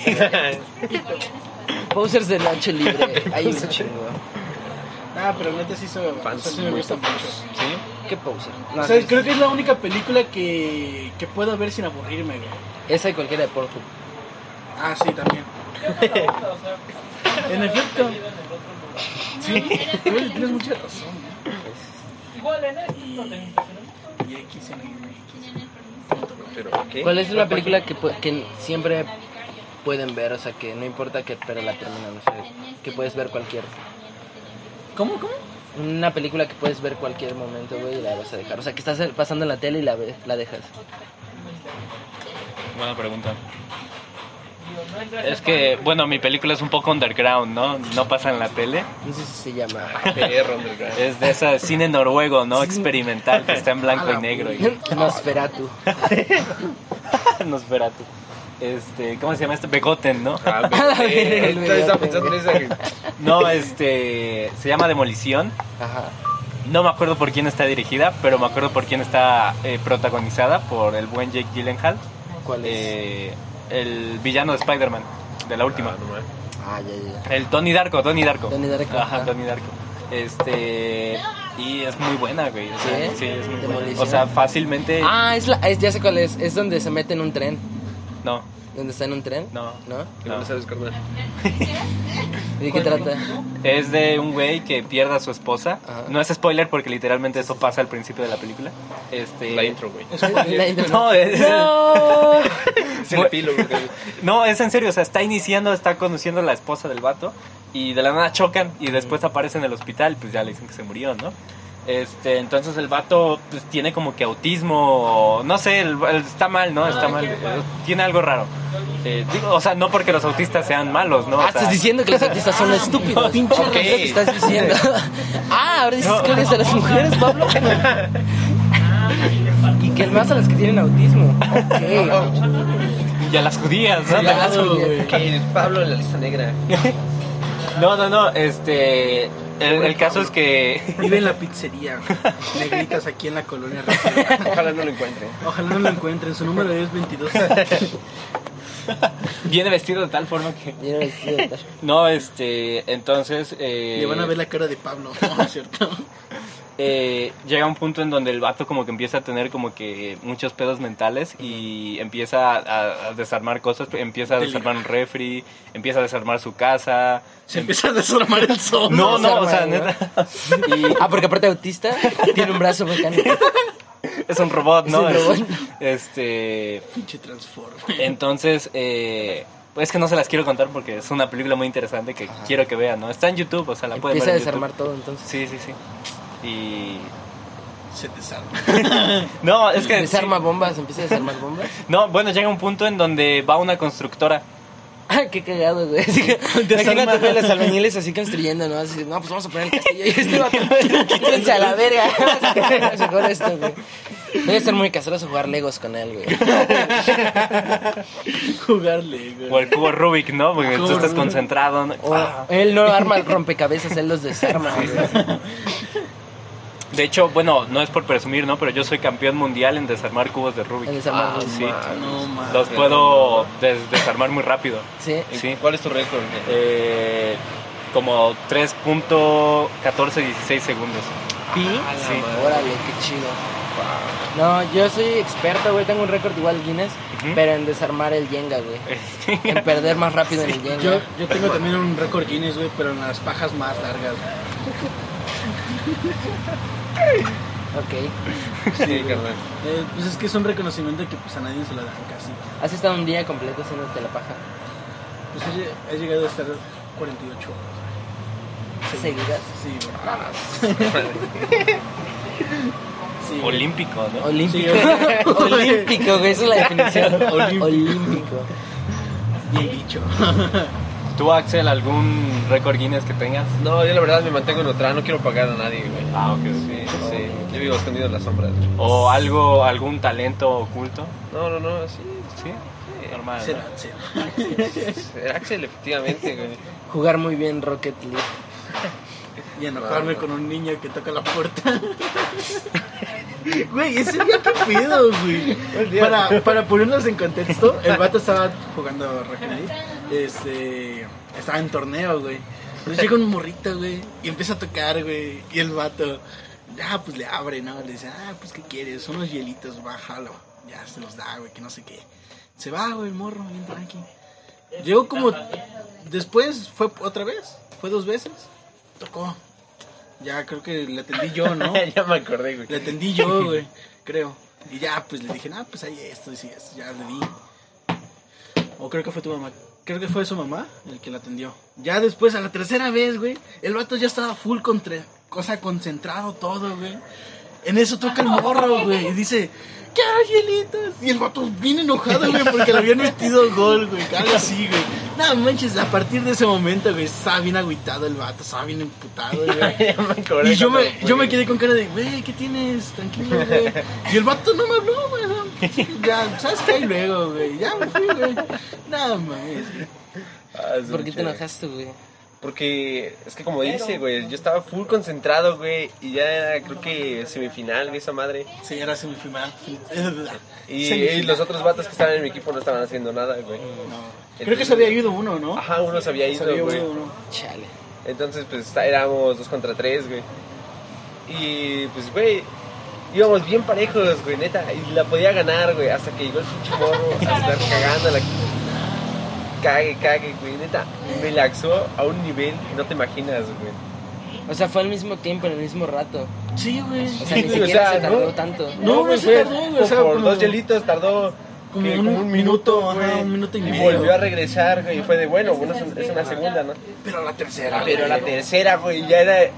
Posers de Nacho Libre. Ahí me chingó. Ah, pero neta sí, eso, Fans sí me gusta mucho. ¿Sí? ¿Qué poser? No, O sea, creo que es la única película que, que puedo ver sin aburrirme, güey. Esa y cualquiera de Pornhub. Ah, sí, también. en efecto. Sí, tienes tienes mucha razón. Y, y X en. Pero, ¿qué? ¿Cuál es la película que, pu- que siempre pueden ver? O sea, que no importa que pero la terminan, o sea, que puedes ver cualquier... ¿Cómo, cómo? Una película que puedes ver cualquier momento, güey, y la vas a dejar. O sea, que estás pasando en la tele y la, ve- la dejas. Buena pregunta. Es que, bueno, mi película es un poco underground, ¿no? No pasa en la tele. No sé si se llama... Underground. Es de esa cine noruego, ¿no? Experimental, que está en blanco y negro. Y... Nosferatu. Nosferatu. Este, ¿cómo se llama este? Begoten, ¿no? Ah. No, este, se llama Demolición. Ajá. No me acuerdo por quién está dirigida, pero me acuerdo por quién está eh, protagonizada, por el buen Jake Gyllenhaal, ¿Cuál es? eh, el villano de Spider-Man, de la última. Ah, no mames. Ah, ya, ya. El Tony Darko, Tony Darko. Darko, Ajá. Tony Darko. Este, y es muy buena, güey. O sea, ¿Sí? sí, es muy buena. O sea, fácilmente. Ah, es la, es, ya sé cuál es. Es donde se mete en un tren. No, ¿Donde está en un tren? no. ¿No? Que no lo sabes, carnal. ¿Y de qué trata? Es de un güey que pierde a su esposa. Ajá. No es spoiler porque literalmente eso pasa al principio de la película. Este, La intro, güey. La intro- No, es- No. Es el epílogo. güey. No, es en serio, o sea, está iniciando, está conociendo a la esposa del vato y de la nada chocan y después aparece en el hospital, pues ya le dicen que se murió, ¿no? Este, entonces el vato pues, tiene como que autismo, no sé, el- el- está mal, ¿no? Está mal, eh, tiene algo raro. Eh, digo, o sea, no porque los autistas sean malos, ¿no? O Ah, sea, estás diciendo que los autistas son estúpidos. pinche Ok. racista. ¿Qué estás diciendo? ah, ahora dices que odias a las mujeres, Pablo. y que más a las que tienen autismo. Ok. Y a las judías, ¿no? Sí, a las judías. Que el Pablo en la lista negra. No, no, no, este, el, el caso es que Vive en la pizzería, güey. negritas aquí en la colonia Rosera. Ojalá no lo encuentre. Ojalá no lo encuentren, su número es 22. viene vestido de tal forma que... Mira, sí, está. No, este, entonces... Eh, Le van a ver la cara de Pablo, ¿no cierto? Eh, llega un punto en donde el vato como que empieza a tener como que muchos pedos mentales y empieza a, a desarmar cosas, empieza a desarmar un refri, empieza a desarmar su casa. Se empieza a desarmar el sol. No, no, o sea, neta. Ah, porque aparte de autista, tiene un brazo mecánico. Es un robot, ¿no? Es un robot. Este, Pinche transforme. entonces, eh, es que no se las quiero contar porque es una película muy interesante que quiero que vean, ¿no? Está en YouTube, o sea, la pueden Empieza a ver en YouTube. desarmar todo, entonces. Sí, sí, sí. Y Se desarma. no, es que Desarma bombas, empieza a desarmar bombas. No, bueno, llega un punto en donde va una constructora. Qué cagado, güey. Así que, imagínate güey, los albañiles así construyendo, ¿no? Así, no, pues vamos a poner el castillo. Y este vato, quítense a la verga. Vamos a mejor esto, güey. Debe ser muy castroso jugar Legos con él, güey. Jugarle, güey. O el cubo Rubik, ¿no? Porque tú estás concentrado. ¿no? O, él no arma el rompecabezas, él los desarma, güey. De hecho, bueno, no es por presumir, ¿no? Pero yo soy campeón mundial en desarmar cubos de Rubik. En desarmar Rubik. sí. No, mames. Los puedo des- desarmar muy rápido. Sí. Sí. ¿Cuál es tu récord? Eh, como 3.1416 segundos. ¿Pi? Sí. Órale, qué chido. No, yo soy experto, güey. Tengo un récord igual Guinness, pero en desarmar el Jenga, güey. En perder más rápido en el Jenga. Yo, yo tengo también un récord Guinness, güey, pero en las pajas más largas. Ok. Sí, carnal. Eh, pues es que es un reconocimiento que pues a nadie se lo dan casi. ¿Has estado un día completo haciéndote la paja? Pues he, lle- he llegado a estar 48 horas. ¿Seguidas? Sí, güey. Sí, güey. Olímpico, ¿no? Olímpico. Sí, Olímpico, güey. Esa es la definición. Olímpico. Olímpico. Bien dicho. ¿Tú, Axel, algún récord Guinness que tengas? No, yo la verdad me mantengo neutral, no quiero pagar a nadie, güey. Ah, ok. Sí, sí. Yo vivo escondido en las sombras. güey. ¿O algo, algún talento oculto? No, no, no, sí. Sí, normal. será. Era Axel, efectivamente, güey. Jugar muy bien Rocket League. Y enojarme con un niño que toca la puerta. Güey, ese día qué pedo, güey. Para, para ponernos en contexto, el vato estaba jugando League. Este. Estaba en torneo, güey. Entonces llega un morrito, güey. Y empieza a tocar, güey. Y el vato. Ah, pues le abre, ¿no? Le dice, ah, pues qué quieres, unos hielitos, bájalo. Ya se los da, güey, que no sé qué. Se va, güey, el morro, bien tranqui. Llegó como. Después fue otra vez, fue dos veces. Tocó. Ya creo que le atendí yo, ¿no? ya me acordé, güey. Le atendí yo, güey, creo. Y ya, pues le dije, ah, pues hay esto, y sí, esto, ya le di. O creo que fue tu mamá. Creo que fue su mamá el que la atendió. Ya después, a la tercera vez, güey, el vato ya estaba full contra, cosa concentrado todo, güey. En eso toca el morro, güey, y dice, quiero hielitos. Y el vato bien enojado, güey, porque le habían metido gol, güey, algo así, güey. No manches, a partir de ese momento, güey, estaba bien agüitado el vato, estaba bien emputado, güey. Y yo me, yo me quedé con cara de, güey, ¿qué tienes? Tranquilo, güey. Y el vato no me habló, güey. no. Ya, ¿sabes qué? Y luego, güey. Ya me fui, güey. No mames. Ah, ¿Por qué te enojaste, güey? Porque es que como dice, güey, yo estaba full concentrado, güey, y ya era creo que semifinal, güey, esa madre. Sí, era semifinal. Y, Semifinal. y los otros vatos que estaban en mi equipo no estaban haciendo nada, güey. No. Creo que se había ido uno, ¿no? Ajá, uno se había Se ido, había güey. ido uno. Chale. Entonces, pues está- éramos dos contra tres, güey. Y pues, güey, íbamos bien parejos, güey, neta. Y la podía ganar, güey, hasta que llegó el pinche morro a estar cagando la. Cague, cague, güey, neta. Me laxó a un nivel que no te imaginas, güey. O sea, fue al mismo tiempo, en el mismo rato. Sí, güey. O sea, ni Sí, siquiera o sea, se tardó no. tanto. No, güey, se tardó, güey, o sea, por dos hielitos tardó como que un minuto, ajá, güey. un minuto y medio. volvió a regresar, güey, y fue de bueno, bueno, es, un- es una segunda, ¿no? Pero la tercera, Pero la tercera, güey, ya era. el-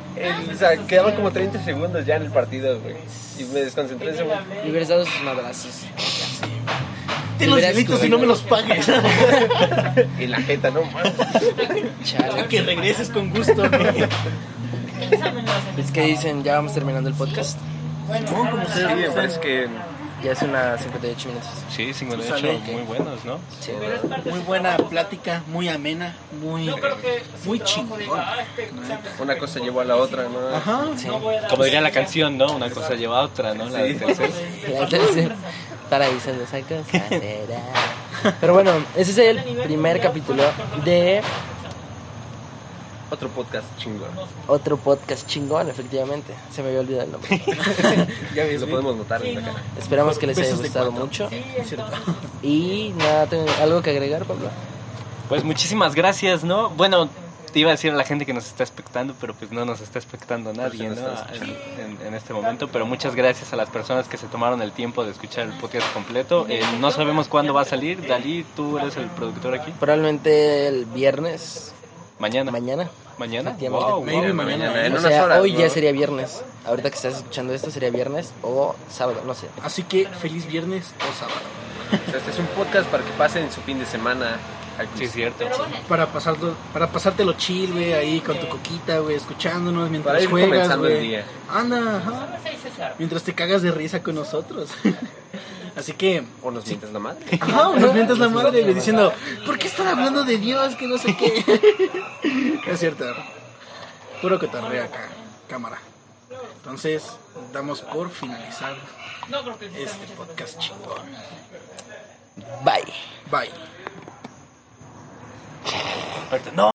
o sea, quedaban como 30 segundos ya en el partido, güey. Y me desconcentré ese güey. Y hubieras dado sus madrazos. Ten los hielitos y no me los pagues. Y la jeta, no mames. Que regreses con gusto, güey. Es que dicen, ya vamos terminando el podcast. No, como ustedes Sí, me dicen. parece que. Ya es una 58 minutos. Sí, 58, Sale. muy buenos, ¿no? Sí. Muy buena plática, muy amena, muy, muy chingón. Una cosa llevó a la otra, ¿no? Ajá. Sí. Como diría la canción, ¿no? Una cosa lleva a otra, ¿no? La Sí. tercera. La tercera. Estar diciendo esa cosa será. Pero bueno, ese es el primer capítulo de Otro podcast chingón. otro podcast chingón, efectivamente. Se me había olvidado el nombre. Ya ves, Lo podemos notar en la cara. Esperamos que les haya gustado mucho. Es cierto. Y nada, ¿tengo ¿algo que agregar, Pablo? Pues muchísimas gracias, ¿no? Bueno, te iba a decir a la gente que nos está expectando, pero pues no nos está expectando nadie, no en- en este momento, pero muchas gracias a las personas que se tomaron el tiempo de escuchar el podcast completo. Eh, no sabemos cuándo va a salir. Dalí, tú eres el productor aquí. Probablemente el viernes, Mañana. mañana. Mañana. Wow, Maybe wow. mañana. En o unas sea, horas, hoy ¿no? ya sería viernes. Ahorita que estás escuchando esto sería viernes o sábado, no sé. Así que feliz viernes o sábado. O sea, este es un podcast para que pasen su fin de semana Al Sí, es cierto. Para, pasarlo, para pasártelo chill, güey, ahí con tu coquita, güey, escuchándonos mientras Para ir juegas, comenzando el güey. día. Anda, ajá. Mientras te cagas de risa con nosotros. Así que, O nos mientas la madre. ajá, nos mientas la madre, güey, diciendo, ¿por qué están hablando de Dios? Que no sé qué. es cierto. Puro cotorreo acá, cámara. Entonces, damos por finalizar este podcast chingón. Bye. Bye. No.